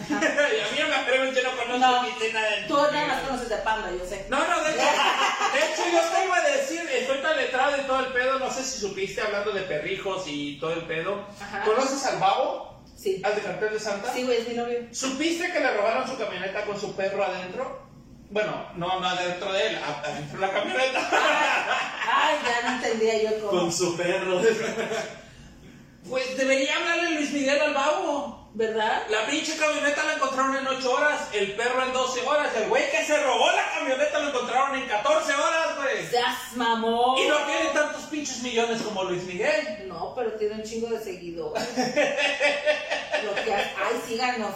mí no me atreven, yo no conozco No, ni sé nada de tú nada más conoces de Panda, yo sé. No, no, de hecho, de hecho yo te iba a decir, estoy tan letrado de todo el pedo, no sé si supiste hablando de perrijos y todo el pedo. Ajá. ¿Conoces al babo? Sí. ¿Al de cartel de Santa? Sí, güey, es mi novio. ¿Supiste que le robaron su camioneta con su perro adentro? Bueno, no, no adentro de él, adentro de la camioneta. Ay, ya no entendía yo cómo. Con su perro. Pues debería hablarle Luis Miguel al babo. ¿Verdad? La pinche camioneta la encontraron en 8 horas, el perro en 12 horas, el güey que se robó la camioneta lo encontraron en 14 horas, güey. Seas mamón. Y no tiene tantos pinches millones como Luis Miguel. No, pero tiene un chingo de seguidores. Lo que Ay, síganos.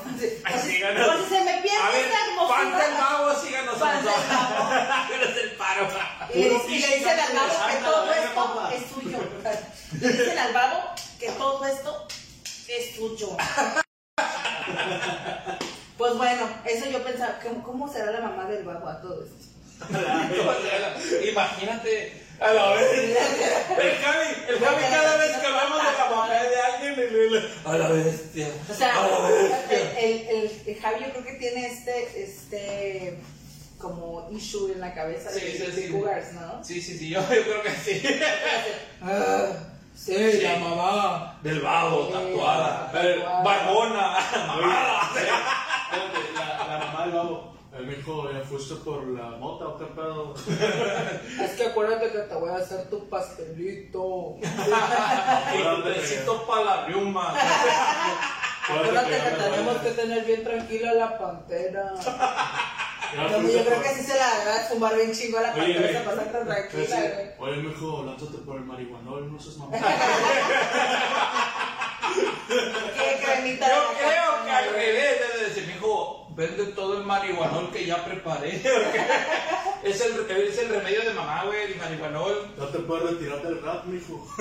Ay, síganos. Por si se me pierde A ver, esta fan del hermosura. babo, síganos a Fan del nosotros. Háganos el paro. Y, y le dicen al babo que todo esto es suyo. Le dicen al babo que todo esto es suyo. Pues bueno, eso yo pensaba, ¿cómo, será la mamá del babo a todo esto? Imagínate a la vez. El Javi, el Javi cada vez que hablamos de la mamá de alguien, le- le- a la bestia. O sea, a la el, bestia. el, el- el Javi yo creo que tiene este, este, como issue en la cabeza de, Sí, sí, de sí. cougars, ¿no? Sí, sí, sí, yo, yo creo que sí. Sí, Sí. la mamá. Del babo, Sí, tatuada. tatuada. Barbona, mamada. Espérate, La, la mamá del babo. El mijo, ¿ya fuiste por la mota o qué pedo? Es que acuérdate que te voy a hacer tu pastelito. Besito para la riuma. Acuérdate que tenemos que tener bien tranquila la pantera. No, yo creo por- que sí se la va a fumar bien chingo a la oye. se pasa tan tranquila, güey. Oye, mijo, lánzate por el marihuanol, no seas mamá. ¿Qué cremita de Yo la creo que al revés debe decir, mijo, vende todo el marihuanol que ya preparé. porque es, el, es el remedio de mamá, güey, el marihuanol. No te puedes retirar del rap, mijo.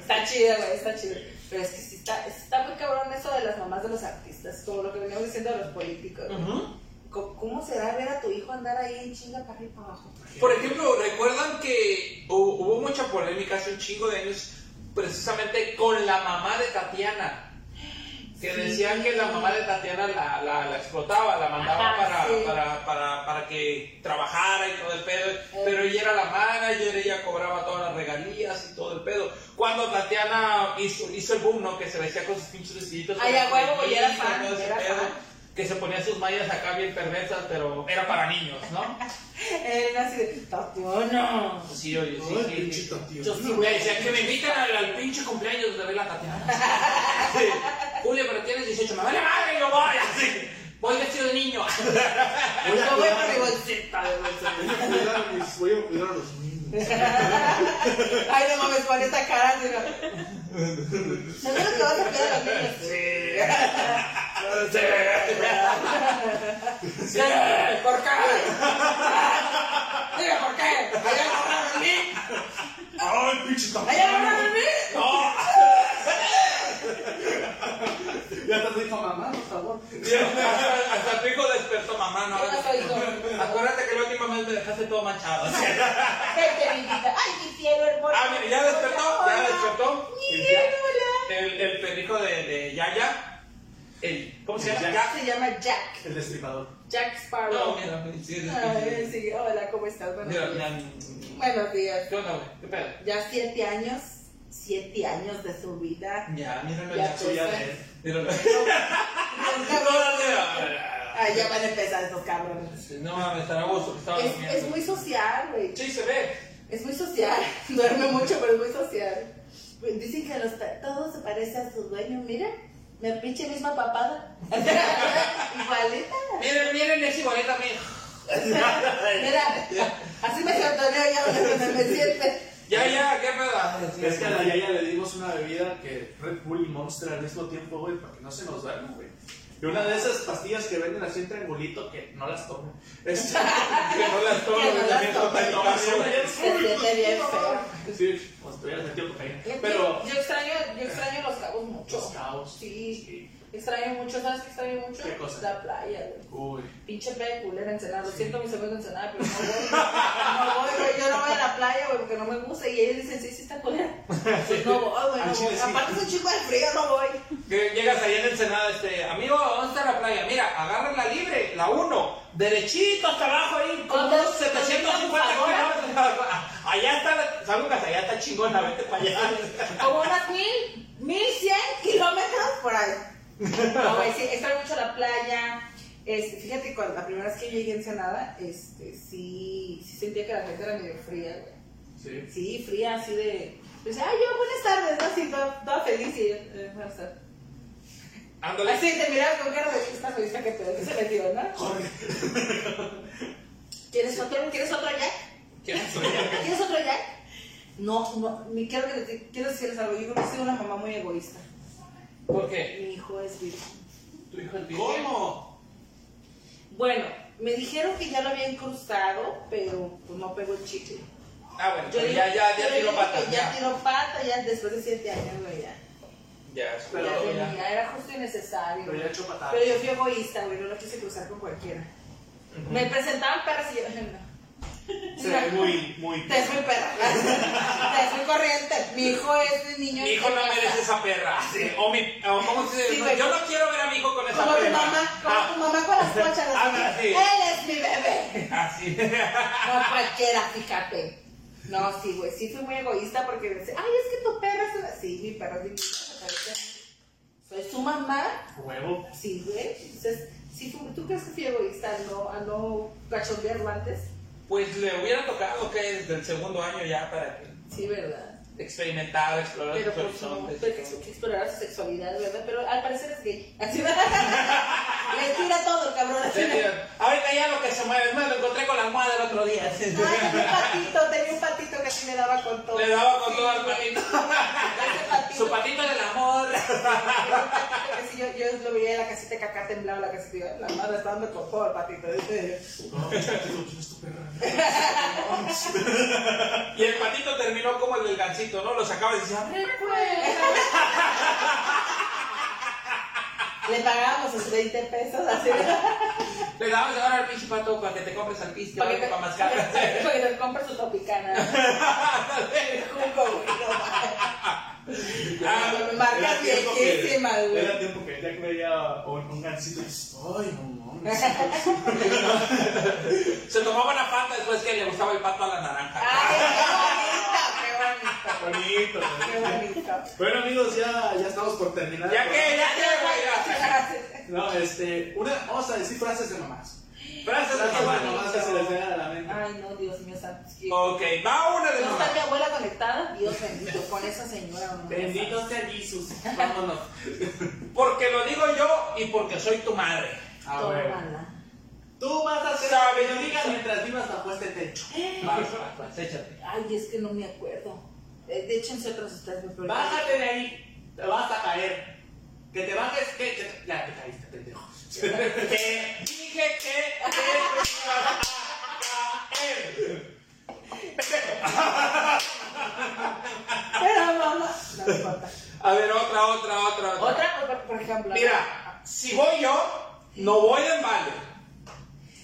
Está chido, güey, está chido. Pero es que sí está, está muy cabrón eso de las mamás de los artistas, como lo que veníamos diciendo de los políticos. güey. ¿Cómo, cómo será ver a tu hijo andar ahí en chinga para arriba y para abajo? Por ejemplo, ¿recuerdan que hubo, hubo mucha polémica hace un chingo de años precisamente con la mamá de Tatiana? Que decían que la mamá de Tatiana la, la, la explotaba, la mandaba Ajá, para, sí. para, para, para que trabajara y todo el pedo. Eh. Pero ella era la manager, ella cobraba todas las regalías y todo el pedo. Cuando Tatiana hizo, hizo el boom, ¿no? Que se vestía con sus pinches vestiditos. Ay, a huevo, y era fan, todo ese era pedo, fan. Que se ponía sus mallas acá bien perversas, pero era para niños, ¿no? Él así de, Tatiana. Sí, oye, sí, sí, pinche sí. Tatiana. Yo sí, Me güey. decían que me invitan al, al pinche cumpleaños de Bela Tatiana. Sí. Julio, pero tienes 18, me vale madre, yo voy así. Voy vestido de niño. Yo voy con mi bolsita de bolsa. Voy a cuidar a voy a a los niños. Ay, no mames, con esta cara. Seguro que vas a cuidar a los niños. Sí. Sí. ¿Por qué? Dime por qué. ¿Allá agarraron a mí? ¡Ay, pinche ¿Allá Tatiana! agarraron a mí? No. Ya te dijo mamá, por favor. Hasta, hasta tu hijo despertó, mamá, no. ¿Qué pasó, hijo? Acuérdate que la última vez me dejaste todo manchado. Vete, vida. Ay, mi cielo hermoso. Ah, mire, ya despertó, ya despertó. Mi cielo. El, el perrijo de, de Yaya. El, ¿Cómo se llama? Jack. Se llama Jack. El destripador. Jack No, Sparrow. mira, sí, sí, Ay, sí. sí, hola, ¿cómo estás? Buenos Mira, días. mira, Buenos días. ¿Qué onda, güey? ¿Qué pedo? Ya siete años, siete años de su vida. Ya, míralo Ya ya. ya. Míralo. Ay, ya van a empezar estos cabrones. No mames, estará a gusto Es, muy social, güey. Sí, se ve. Es muy social. Duerme mucho, pero es muy social. Dicen que los, todo se parece a su dueño, miren. Me pinche misma papada. Igualita. Miren, miren, es igualita a mí. Mira, así me cantoneo yo cuando me siente. Ya, ya, qué pedo. Es que a la Yaya le dimos una bebida que Red Bull y Monster al mismo tiempo, güey, para que no se nos duerma, güey. Y una de esas pastillas que venden así en triangulito, que no las tomen. Este, Que no las tomo, Que no las también tomo. Se feo. Sí, pues te hubieras metido cocaína. Pero, yo extraño, yo extraño los cabos mucho. Los Cabos. Sí, Sí. Extraño mucho, ¿sabes qué extraño mucho? ¿Qué cosa? La playa, güey. uy, Pinche playa culera Ensenada. Lo siento, mis amigos de Ensenada, pero no voy. No voy, güey. Yo no voy a la playa, güey, porque no me gusta. Y ellos dicen, sí, sí está culera. Pues no voy, güey. No voy. Aparte es un chico de frío, no voy. Que llegas ahí en Ensenada, este, amigo, ¿dónde está la playa? Mira, agarra la libre, la 1, derechito hasta abajo ahí, como ¿Dónde- unos 750 dónde está kilómetros. Allá está, la- saludas, allá está chingona, vete para allá. Como unas mil, mil cien kilómetros por ahí. No, güey, sí, extraño mucho la playa. Este, fíjate, cuando, la primera vez que llegué a Ensenada, este, sí, sí sentía que la gente era medio fría, güey. sí. Sí, fría, así de. Pues, ay, yo, buenas tardes, ¿no? Así, toda, toda feliz y yo, eh, buenas tardes. Ándale. Así te miraba con cara de esta revista que que se metió, ¿no? ¿Quieres otro, ¿Quieres otro Jack? ¿Quién soy? ¿Quieres otro Jack? No, no, ni quiero que te, quiero decirles algo. Yo creo que soy una mamá muy egoísta. ¿Por qué? Mi hijo es virgen. Tu hijo es virgen. ¿Cómo? Bueno, me dijeron que ya lo había incrustado, pero pues no pegó el chicle. Ah, bueno, Yo pero digo- ya, ya, ya tiró que Ya Ya, tiró pata, ya después de siete años, güey, ya. ya, es Pero ya tenía, ya. era justo y necesario. Pero ya he hecho patadas. Pero yo fui egoísta, güey, no lo quise cruzar con cualquiera. Me presentaban perras y yo, no. Se ve muy, muy. Te es muy perra. Te es muy corriente. Mi hijo es un niño. Mi hijo no merece esa perra. Sí, O mi, o ¿cómo se dice? Sí, güey. Yo no quiero ver a mi hijo con esa Como tu perra. mamá, como tu mamá con las pochas. Ah, sí. Él es mi bebé. Ah, así. No cualquiera, fíjate. No, sí, güey, sí fui muy egoísta porque decía, ay, es que tu perra es una... Sí, mi perra es me parece. Soy su mamá, Huevo. sí, güey. Entonces, sí, fui- ¿tú crees que fui egoísta al no, al no cachondearlo antes? Pues le hubiera tocado que desde el segundo año ya para que Sí, ¿verdad? Experimentar, explorar Pero sus pues horizontes. que, que explorar su sexualidad, ¿verdad? Pero al parecer es gay. Así Le tira todo el cabrón. Así Ahorita ya lo que se mueve, es más, lo encontré con la almohada el otro día. Ay, tenía un patito, tenía un patito que sí me daba con todo. Le daba con Sí, todo al patito. Su patito del amor. Que sí, yo, yo lo veía en la casita que acá temblaba la casita. La madre está dando con todo el patito. No. Y el patito terminó como el del gancito, ¿no? Lo sacaba y decía, Le pagábamos sus 20 pesos así. le dabas ahora al pinche pato para que te compres al piste, Para que, para mascar. para que te compre su tropicana. El jugo, güey. no Ah. Marca Era tiempo que- viejísima, güey. Era tiempo que veía un, un gancito y ay, no mames. Se tomaba una fanta después que le gustaba el pato a la naranja. Ay, bonito, Bonito. qué. Qué. Bueno amigos, ya, ya estamos por terminar. Ya programa. ya que, güey. No, este, una, vamos a decir frases de mamás. Frases de Frases de mamá. mamás que se les vengan a la mente. Ay, no, Dios mío santo. Ok, va una de ¿No mamá. está mi abuela conectada? Dios bendito, con esa señora. no, Bendito sea Jesús. Vámonos. Porque lo digo yo y porque soy tu madre. A ver. Tú vas a ser sabiduría mientras vivas bajo este techo. Vas, vas, vas, échate. Ay, es que no me acuerdo. Eh, De hecho, en otras ustedes me preguntan. Bájate de ahí, te vas a caer. Que te bajes, que, que ya te caíste, pendejo. Que dije que te ibas a caer. Pero mamá. No me importa. A ver, otra, otra, otra, otra. Otra, por, por ejemplo. Mira, si voy yo, no voy en balde.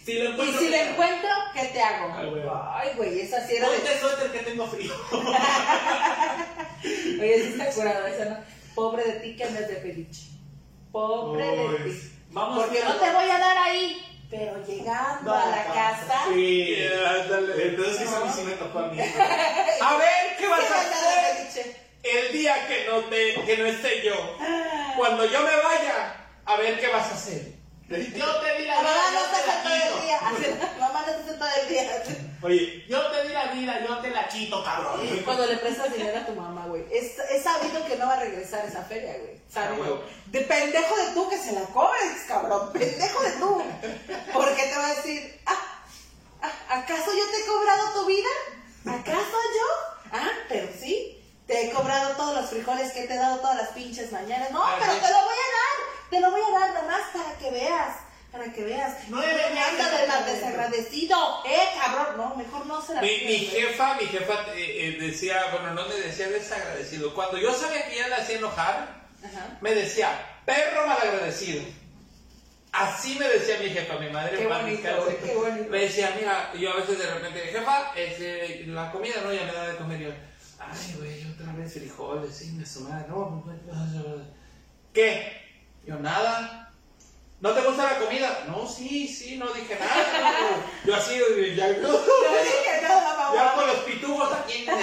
Si lo Y si le encuentro, ¿qué te hago? Ay, güey. Ay, güey, esa sí era de. Ponte suéter que tengo frío. Oye, sí está curado, esa no. Pobre de ti que andas de peliche. Pobre de ti. Vamos Porque a- no te voy a dar ahí, pero llegando a la casa. Sí. ándale. Entonces eso sí me tocó a mí. A ver, ¿qué vas ¿Qué a hacer de el día que no, te, que no esté yo? Cuando yo me vaya, a ver qué vas a hacer. Yo te di la Mamá vida, no yo te está todo el la día. Así, Mamá no está todo el día. Oye, yo te di la vida, yo te la quito, cabrón. Cuando le prestas dinero a tu mamá, güey. Es, es sabido que no va a regresar esa feria, güey. Ah, Sabido. huevo. De pendejo de tú que se la cobres, cabrón. Pendejo de tú. Porque te va a decir, ah, ah, ¿acaso yo te he cobrado tu vida? ¿Acaso yo? Ah, pero sí. Te he cobrado todos los frijoles que te he dado todas las pinches mañanas. No, pero te lo voy a dar. Te lo voy a dar nomás para que veas. Para que veas. No me anda de más desagradecido. Eh, cabrón. No, mejor no se la Mi, mi jefa, mi jefa eh, eh, decía, bueno, no me decía desagradecido. Cuando yo sabía que ella la hacía enojar, Ajá. me decía, perro malagradecido. Así me decía mi jefa, mi madre. Qué bonito, qué bonito. Me decía, mira, yo a veces de repente, jefa, este, la comida no, ya me da de comer. Ay, güey, otra vez frijoles, sí, me sumaba, no, no, no, no. ¿Qué? Yo, nada. ¿No te gusta la comida? No, sí, sí, no dije nada. Yo así, ya, No dije nada, mamá. ya con los pitujos aquí.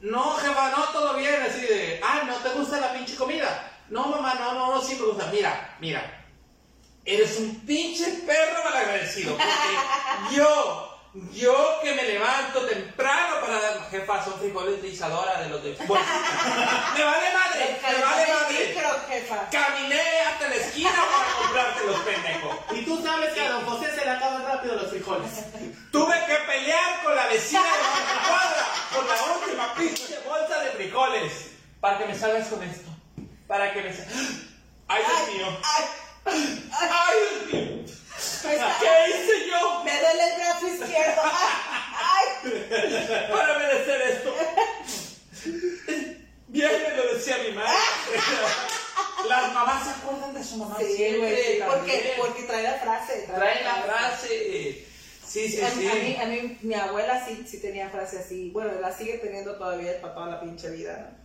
No, jefa, no, todo bien, así de, ah, ¿no te gusta la pinche comida? No, mamá, no, no, no, sí me gusta. Mira, mira, eres un pinche perro malagradecido, porque yo, yo que me levanto temprano para dar, jefa, son frijoles de Isadora de los de bolsita. Me vale madre, me vale madre. micro, jefa. Caminé hasta la esquina para comprarte los pendejos. Y tú sabes que a don José se le acaban rápido los frijoles. Tuve que pelear con la vecina de la cuadra por la última pinche bolsa de frijoles. Para que me salgas con esto. Para que me salgas. Ay, Dios mío. Ay, Ay, Dios mío. Ay, ¿Qué hice yo me duele el brazo izquierdo. Ay, ay. para merecer esto? Bien me lo decía mi madre. Las mamás se acuerdan de su mamá Sí, siempre. Porque, porque trae la frase. Trae la frase. Sí, sí, A, sí. a mí, a mí, mi abuela sí, sí tenía frase así. Bueno, la sigue teniendo todavía para toda la pinche vida, ¿no?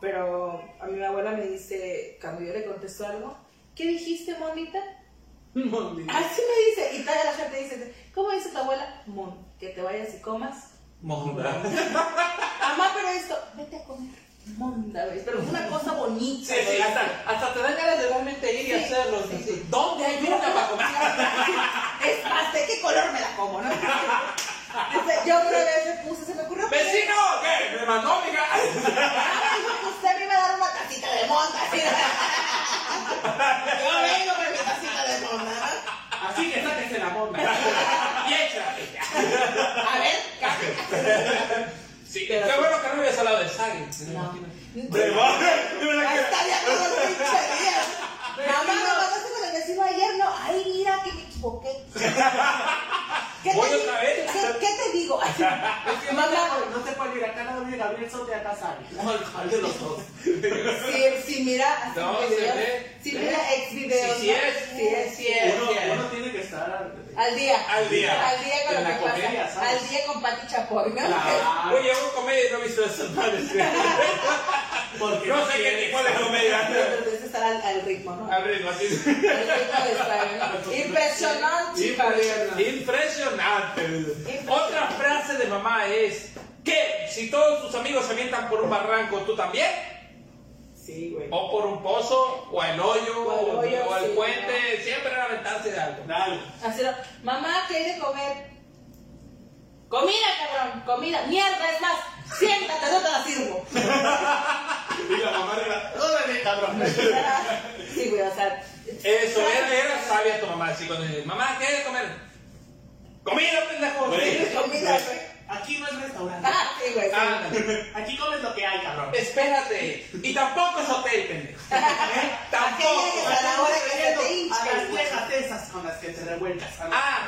Pero a mí mi abuela me dice, cuando yo le contesto algo, ¿qué dijiste, monita? Así me dice. Y toda la gente dice, ¿cómo dice tu abuela? Mon, que te vayas y comas. Monda. Mamá, pero esto, vete a comer. Monda, ¿ves? Pero es una cosa bonita. Sí, sí, hasta, hasta te dan ganas de realmente ir y Sí. hacerlo. Sí. ¿Dónde hay una para comer? Es más, ¿de qué color me la como, no? Yo una vez me puse, se me ocurrió. ¡Vecino! ¿Qué? ¿Me mandó, amiga? Ah, dijo que usted me iba a dar una tacita de monta. así. Yo vengo Así que sáquese la monda. Y. A ver, Sí, Pero qué bueno que no habías hablado de Sagi. No. Día. Mamá, me mandaste con el vecino ayer, no. Ay, mira que equivoqué. ¿Qué Voy te, otra vez. ¿qué, qué te digo? Ay, Es que no no viene Gabriel. ¿Cuál de los dos? si, si mira, así No, se videos, ve. si mira ex videos, Sí, sí ¿no? es. sí es, sí es. Uno, uno tiene que estar. Al día. Al día. Al día con En lo la que pasa. comedia, ¿sabes? Al día con Pati Chapoy, ¿no? Claro. Oye, hago comedia y no he visto esas madres. Porque No sé qué tipo de comedia. Pero debes estar al, al ritmo, ¿no? Al ritmo, así. Al ritmo de estar, ¿no? Impresionante, padre. Impresionante. Otra frase de mamá es que si todos tus amigos se avientan por un barranco, ¿tú también? Sí, güey. O por un pozo, o al hoyo, O al hoyo, o al sí, puente, siempre era aventarse de algo. Dale. Así no. Mamá, ¿qué hay de comer? Comida, cabrón, comida. Mierda, es más, siéntate, no te la sirvo. Y la mamá arriba. ¡Órale, cabrón! Sí, güey, o sea. Eso, era, era sabia tu mamá, así cuando mamá, ¿qué hay de comer? Comida, pendejo. Güey. Comida, güey. Aquí no es restaurante. Ah, sí, güey. Aquí comes lo que hay, cabrón. Espérate. Y tampoco es hotel, pendejo. ¿Eh? Tampoco. a la hora que las viejas esas con las que te revuelcas. Ah,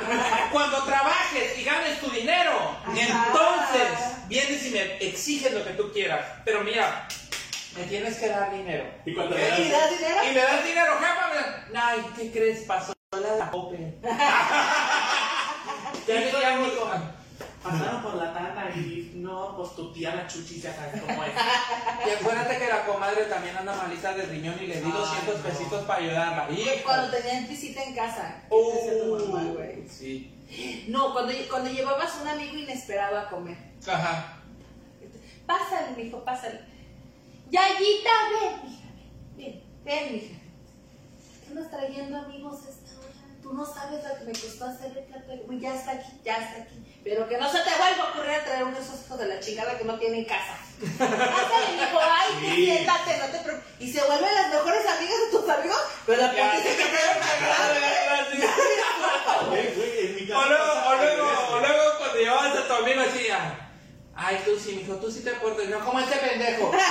cuando trabajes y ganes tu dinero, Ajá. entonces vienes y me exiges lo que tú quieras. Pero mira, me tienes que dar dinero. Y cuando. ¿Y das dinero? Y me das dinero, jefa. me- Ay, ¿qué crees? Pasó la la Open. Ya le llamo. Pasaron por la tanda y no, pues tu tía la chuchi ya sabes cómo es. Y acuérdate que la comadre también anda malita de riñón y le di Ay, 200 no. pesitos para ayudarla. Güey, Cuando tenían visita en casa. Uh. Sí. No, cuando, cuando llevabas un amigo inesperado a comer. Ajá. Pásale, mijo, pásale. Yayita, ven, ven, ven, mija. ¿Qué trae trayendo amigos esta hora. Tú no sabes lo que me costó hacer el plato. Ya está aquí, ya está aquí. Pero que no se te vuelva a ocurrir a traer uno de esos hijos de la chingada que no tienen casa. Ándale, mi hijo, ay, Sí. siéntate, no te preocupes. Y se vuelven las mejores amigas de tus amigos, pero la Ya, porque se ya, casa O luego, o luego, o luego cuando llevabas a tu amigo así, ah, ay, tú sí, mijo, tú sí te portas, no como este pendejo.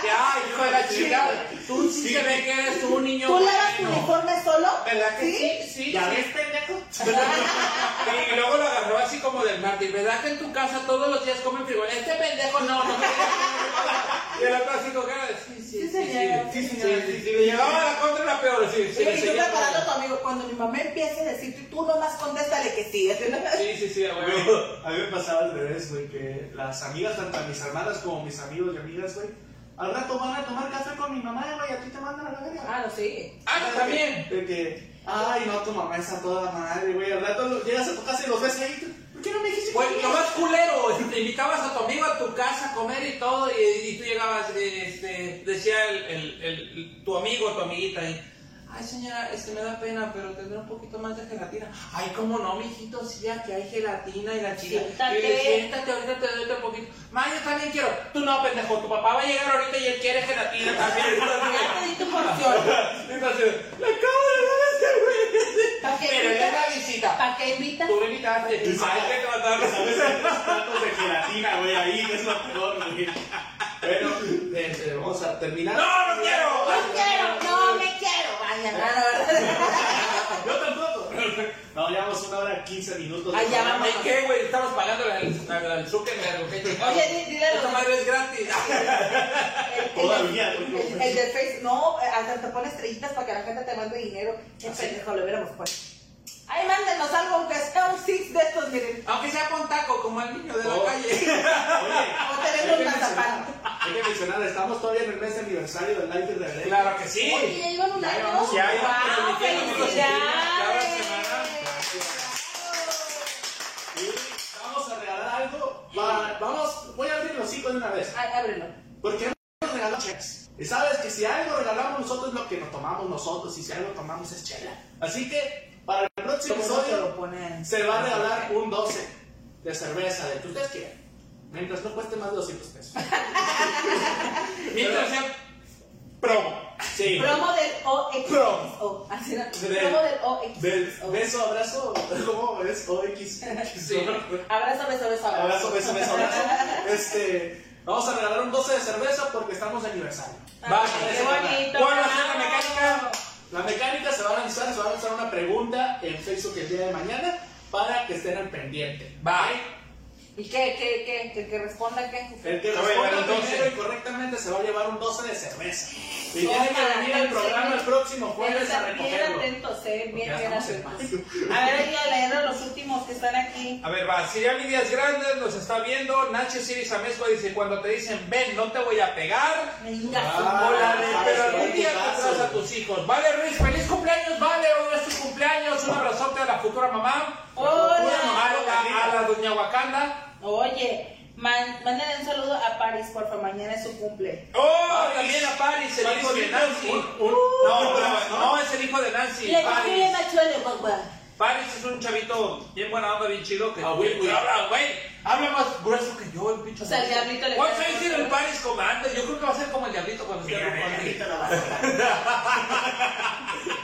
Que, ay, hijo de la chingada, tú sí, se ve que eres un niño ¿Tú lavas tu uniforme solo? ¿Verdad que sí? Sí, ¿Ya sí. ves, pendejo? Y luego lo agarró así como del Martín, ¿verdad que en tu casa todos los días comen frijol? Este pendejo no, no me no Y el otro así con cara de, sí, sí, sí, sí, señora. sí, sí, sí, sí, sí, le llegaba la contra era peor, sí, sí, y tú preparando a tu poniendo. amigo. Cuando mi mamá empiece a decirte, tú nomás contéstale que sí. Sí, sí, sí, a Güey, huevo. a mí me pasaba al revés, güey, que las amigas, tanto a mis hermanas como mis amigos y amigas, güey, al rato van a tomar café con mi mamá, güey, a ti te mandan a la verga. Ah, no, sí. Ah, no, también. De que, ay, no, tu mamá está toda madre, güey, al rato llegas a tu casa y los ves ahí, ¿por qué no me dijiste Pues que lo más culero, te invitabas a tu amigo a tu casa a comer y todo, y, y tú llegabas, este, decía el, el, el- tu amigo, tu amiguita, y, ay señora, este me da pena, pero tendré un poquito más de gelatina. Ay, cómo no, mijito, sí, aquí hay gelatina y la chica. Siéntate. Y le, siéntate, ahorita te doy otro poquito. Ma, yo también quiero. Tú no, pendejo, tu papá va a llegar ahorita y él quiere gelatina también. Ya te di tu porción. Entonces, le acabo de dar a este güey. ¿Para qué Pero es la visita. ¿Para qué invitas? Tú me invitaste. Hay que tratarlo. ¿Sabes? Los platos de gelatina, güey, ahí, es lo peor, güey. Bueno, este, vamos a terminar. No, no quiero. No quiero, Vaya, no, Yo tampoco. No, llevamos una hora 15 minutos. Ay, ya vamos. Ay, ¿qué, güey? Estamos pagando al, al, Zuckerberg, ¿o qué chingados? Oye, di- dile Esta madre es gratis. El- el- Todavía, El, el, el de Facebook, no, hasta te pone estrellitas para que la gente te mande dinero. Qué ¿Ah, pendejo, lo hubiéramos puesto. Ay, mándenos algo, aunque sea un six de estos, miren. Aunque sea con taco, como el niño de la Oh. calle. Oye, O tenemos mencionar- Hay que mencionar, estamos todavía en el mes de aniversario del Life de Rebelde. Claro que sí. Oye, ya iban un año. Ya Wow, cada semana. Y vamos a regalar algo. Va- vamos, voy a abrir los hocico de una vez. Ay, ábrelo. Porque hemos regalado cheques. Y sabes que si algo regalamos nosotros es lo que nos tomamos nosotros. Y si algo tomamos es chela. Así que para el próximo ¿Cómo no te episodio se va a regalar un 12 de cerveza, de que ustedes quieran. Mientras no cueste más de 200 pesos. Mientras sea promo. Sí. Promo del Promo. OXXO. Así era. Promo del. Del beso, abrazo, ¿cómo es? OX. Sí. Abrazo, beso, beso, abrazo. Abrazo, beso, beso, abrazo. Este, vamos a regalar un 12 de cerveza porque estamos de aniversario. Va, Qué bonito. ¿Cuál va a ser la mecánica? La mecánica se va a lanzar, se va a lanzar una pregunta en Facebook el día de mañana para que estén al pendiente. Bye. ¿Y qué, qué, qué? ¿Que, que responda qué? El que voy a responda un 12. primero y correctamente se va a llevar un 12 de cerveza. Y tiene que venir al programa el próximo jueves a Bien, bien recogerlo. atentos, eh. Bien, bien atentos. A ver, que leer los últimos que están aquí. A ver, va. Siriani Díaz Grandes nos está viendo. Nacho Siris Amezcua dice: Cuando te dicen ven, no te voy a pegar. Venga, Ah, Hola, sabes pero algún día tendrás a tus hijos. Vale, Ruiz, feliz cumpleaños, vale, hoy es tu cumpleaños. Un abrazote a la futura mamá. Hola. A, a la doña Wakanda. Oye, man, mándenle un saludo a Paris, por favor, mañana es su cumple. Oh, también a Paris, el hijo de Nancy. un- No, no, es el hijo de Nancy. Le Paris. papá. Paris es un chavito bien buena onda, bien chido. Que Ah, güey, güey. habla, güey, habla más grueso que yo, el pinche. O sea, el diablito le ¿Cuántos cae años tiene el Paris comandante? Yo creo que va a ser como el diablito cuando esté la vas a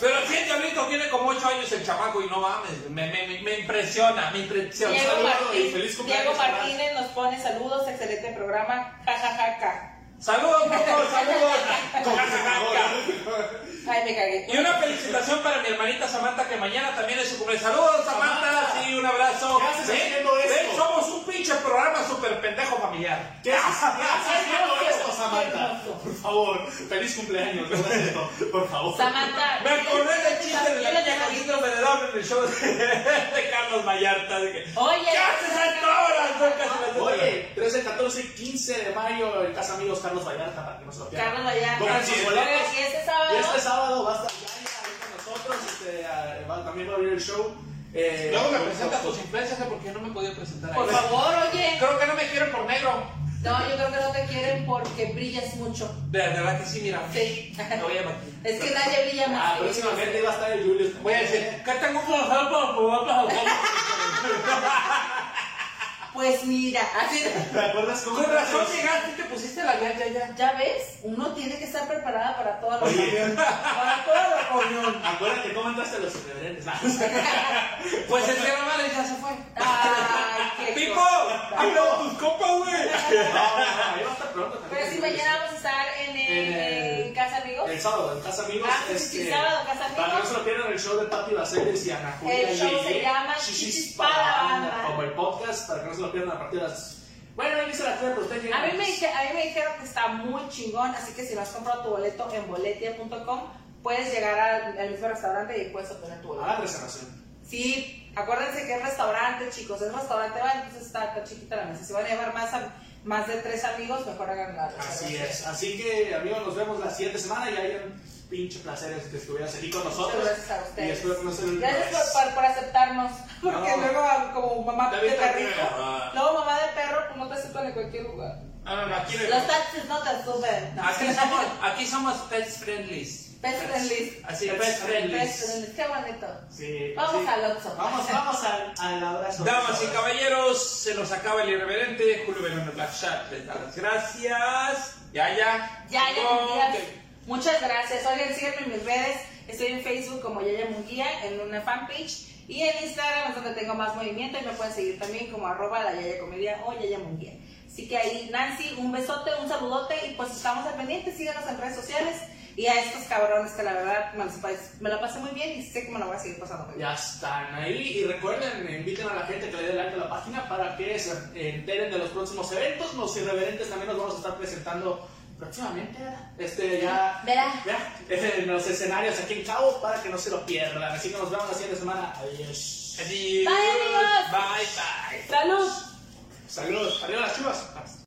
Pero sí, el diablito tiene como 8 años el chamaco y no mames, me, me, me, impresiona, me impresiona. Diego, Martín- feliz. Martínez nos pone saludos, excelente programa, jajajaja. Saludos, todos, saludos. Ay, me cagué. Y una felicitación para mi hermanita Samantha, que mañana también es su cumpleaños. Saludos, Samantha. Samantha. Sí, un abrazo. ¿Qué haces Ven, haciendo esto? ven, somos un pinche programa súper pendejo familiar. ¿Qué haces, qué haces haciendo esto, Samantha? Por favor, feliz cumpleaños, por favor. Samantha. Me acordé del chiste de la niña con síndrome de Down en el show de, Carlos Vallarta. de que, Oye, ¿Qué haces a esta hora? Oye, 13, 14, 15 de mayo en Casa Amigos Carlos Vallarta, para que no se lo pierdan. Carlos Vallarta. Compren sus boletos. y este sábado. Y este sábado va a estar Yaya ahí con nosotros, este, ah, va- también va a abrir el show. Eh, Luego me presentas tus influencias porque no me he podido presentar Por ahí. favor, oye. Creo que no me quieren por negro. No, yo creo que no te quieren porque brillas mucho. De verdad que sí, mira. Sí. Te voy a. Es que nadie brilla más. Ah, que próximamente iba a estar el Julius. Voy a decir, ¿qué tengo para poder Pues mira, así. ¿Te acuerdas cómo Con razón te- llegaste y te pusiste la ya, ya, ya. Ya ves, uno tiene que estar preparada para toda la Oye. para toda la reunión. Acuérdate cómo entraste a los. No, Pues el señor Vale ya se fue. Ay, qué ¡Pipo! ¡Habla tus compas, güey! no, no, ahí va a estar pronto también. Pero si mañana vamos a estar en, el, El- Amigos. Sábado, en Casa Amigos. Ah, este, sí, sábado, Casa Para que no se lo pierdan el show de Pati Baseles y Ana Julia El show se llama Chichis para Banda. Como el podcast, para que no se lo pierdan a partir de las. Bueno, ahí dice la tía, pero usted A mí, me, dije- a mí me dijeron que está muy chingón, así que si no has comprado tu boleto en boletia.com, puedes llegar al, al mismo restaurante y puedes obtener tu boleto. Hagan reservación. Sí, acuérdense que es restaurante, chicos, es restaurante, va, entonces está, está chiquita la mesa. Si van a llevar más, a- más de tres amigos, mejor hagan la. Así es. Así que, amigos, nos vemos la siguiente semana y hay un pinche placer que estuvieras aquí con nosotros. Gracias a Y ustedes. espero que no Gracias por, por, por aceptarnos, porque No. luego como mamá de perrito, ah. luego mamá de perro, pues no te aceptan en cualquier lugar. No, no, no, aquí, Los taxis no te suben. Aquí somos, aquí somos pets friendly. Pet friendly. Así, friendly. Pet friendly. Qué bonito. Sí, Vamos sí. al Oxxo. Vamos, vamos al, al abrazo. Damas y caballeros, se nos acaba el irreverente. Julio Verón Black Shark les da las gracias. Ya, ya. Ya, ya. Muchas gracias. Oigan, síganme en mis redes. Estoy en Facebook como Yaya Munguía, en una fanpage. Y en Instagram es donde tengo más movimiento y me pueden seguir también como arroba la Yaya Comedia o Yaya Munguía. Así que ahí, Nancy, un besote, un saludote y pues estamos al pendiente. Síganos en redes sociales. Y a estos cabrones que la verdad me, los me la pasé muy bien y sé que me la voy a seguir pasando muy bien. Ya están ahí y recuerden, inviten a la gente que le dé like a la página para que se enteren de los próximos eventos. Los irreverentes también los vamos a estar presentando próximamente, este ya, Verá. ya en los escenarios aquí en Cabo para que no se lo pierdan. Así que nos vemos la siguiente semana. Adiós. Adiós. Bye, amigos. Bye, bye. ¡Salud! Saludos. Adiós las chivas.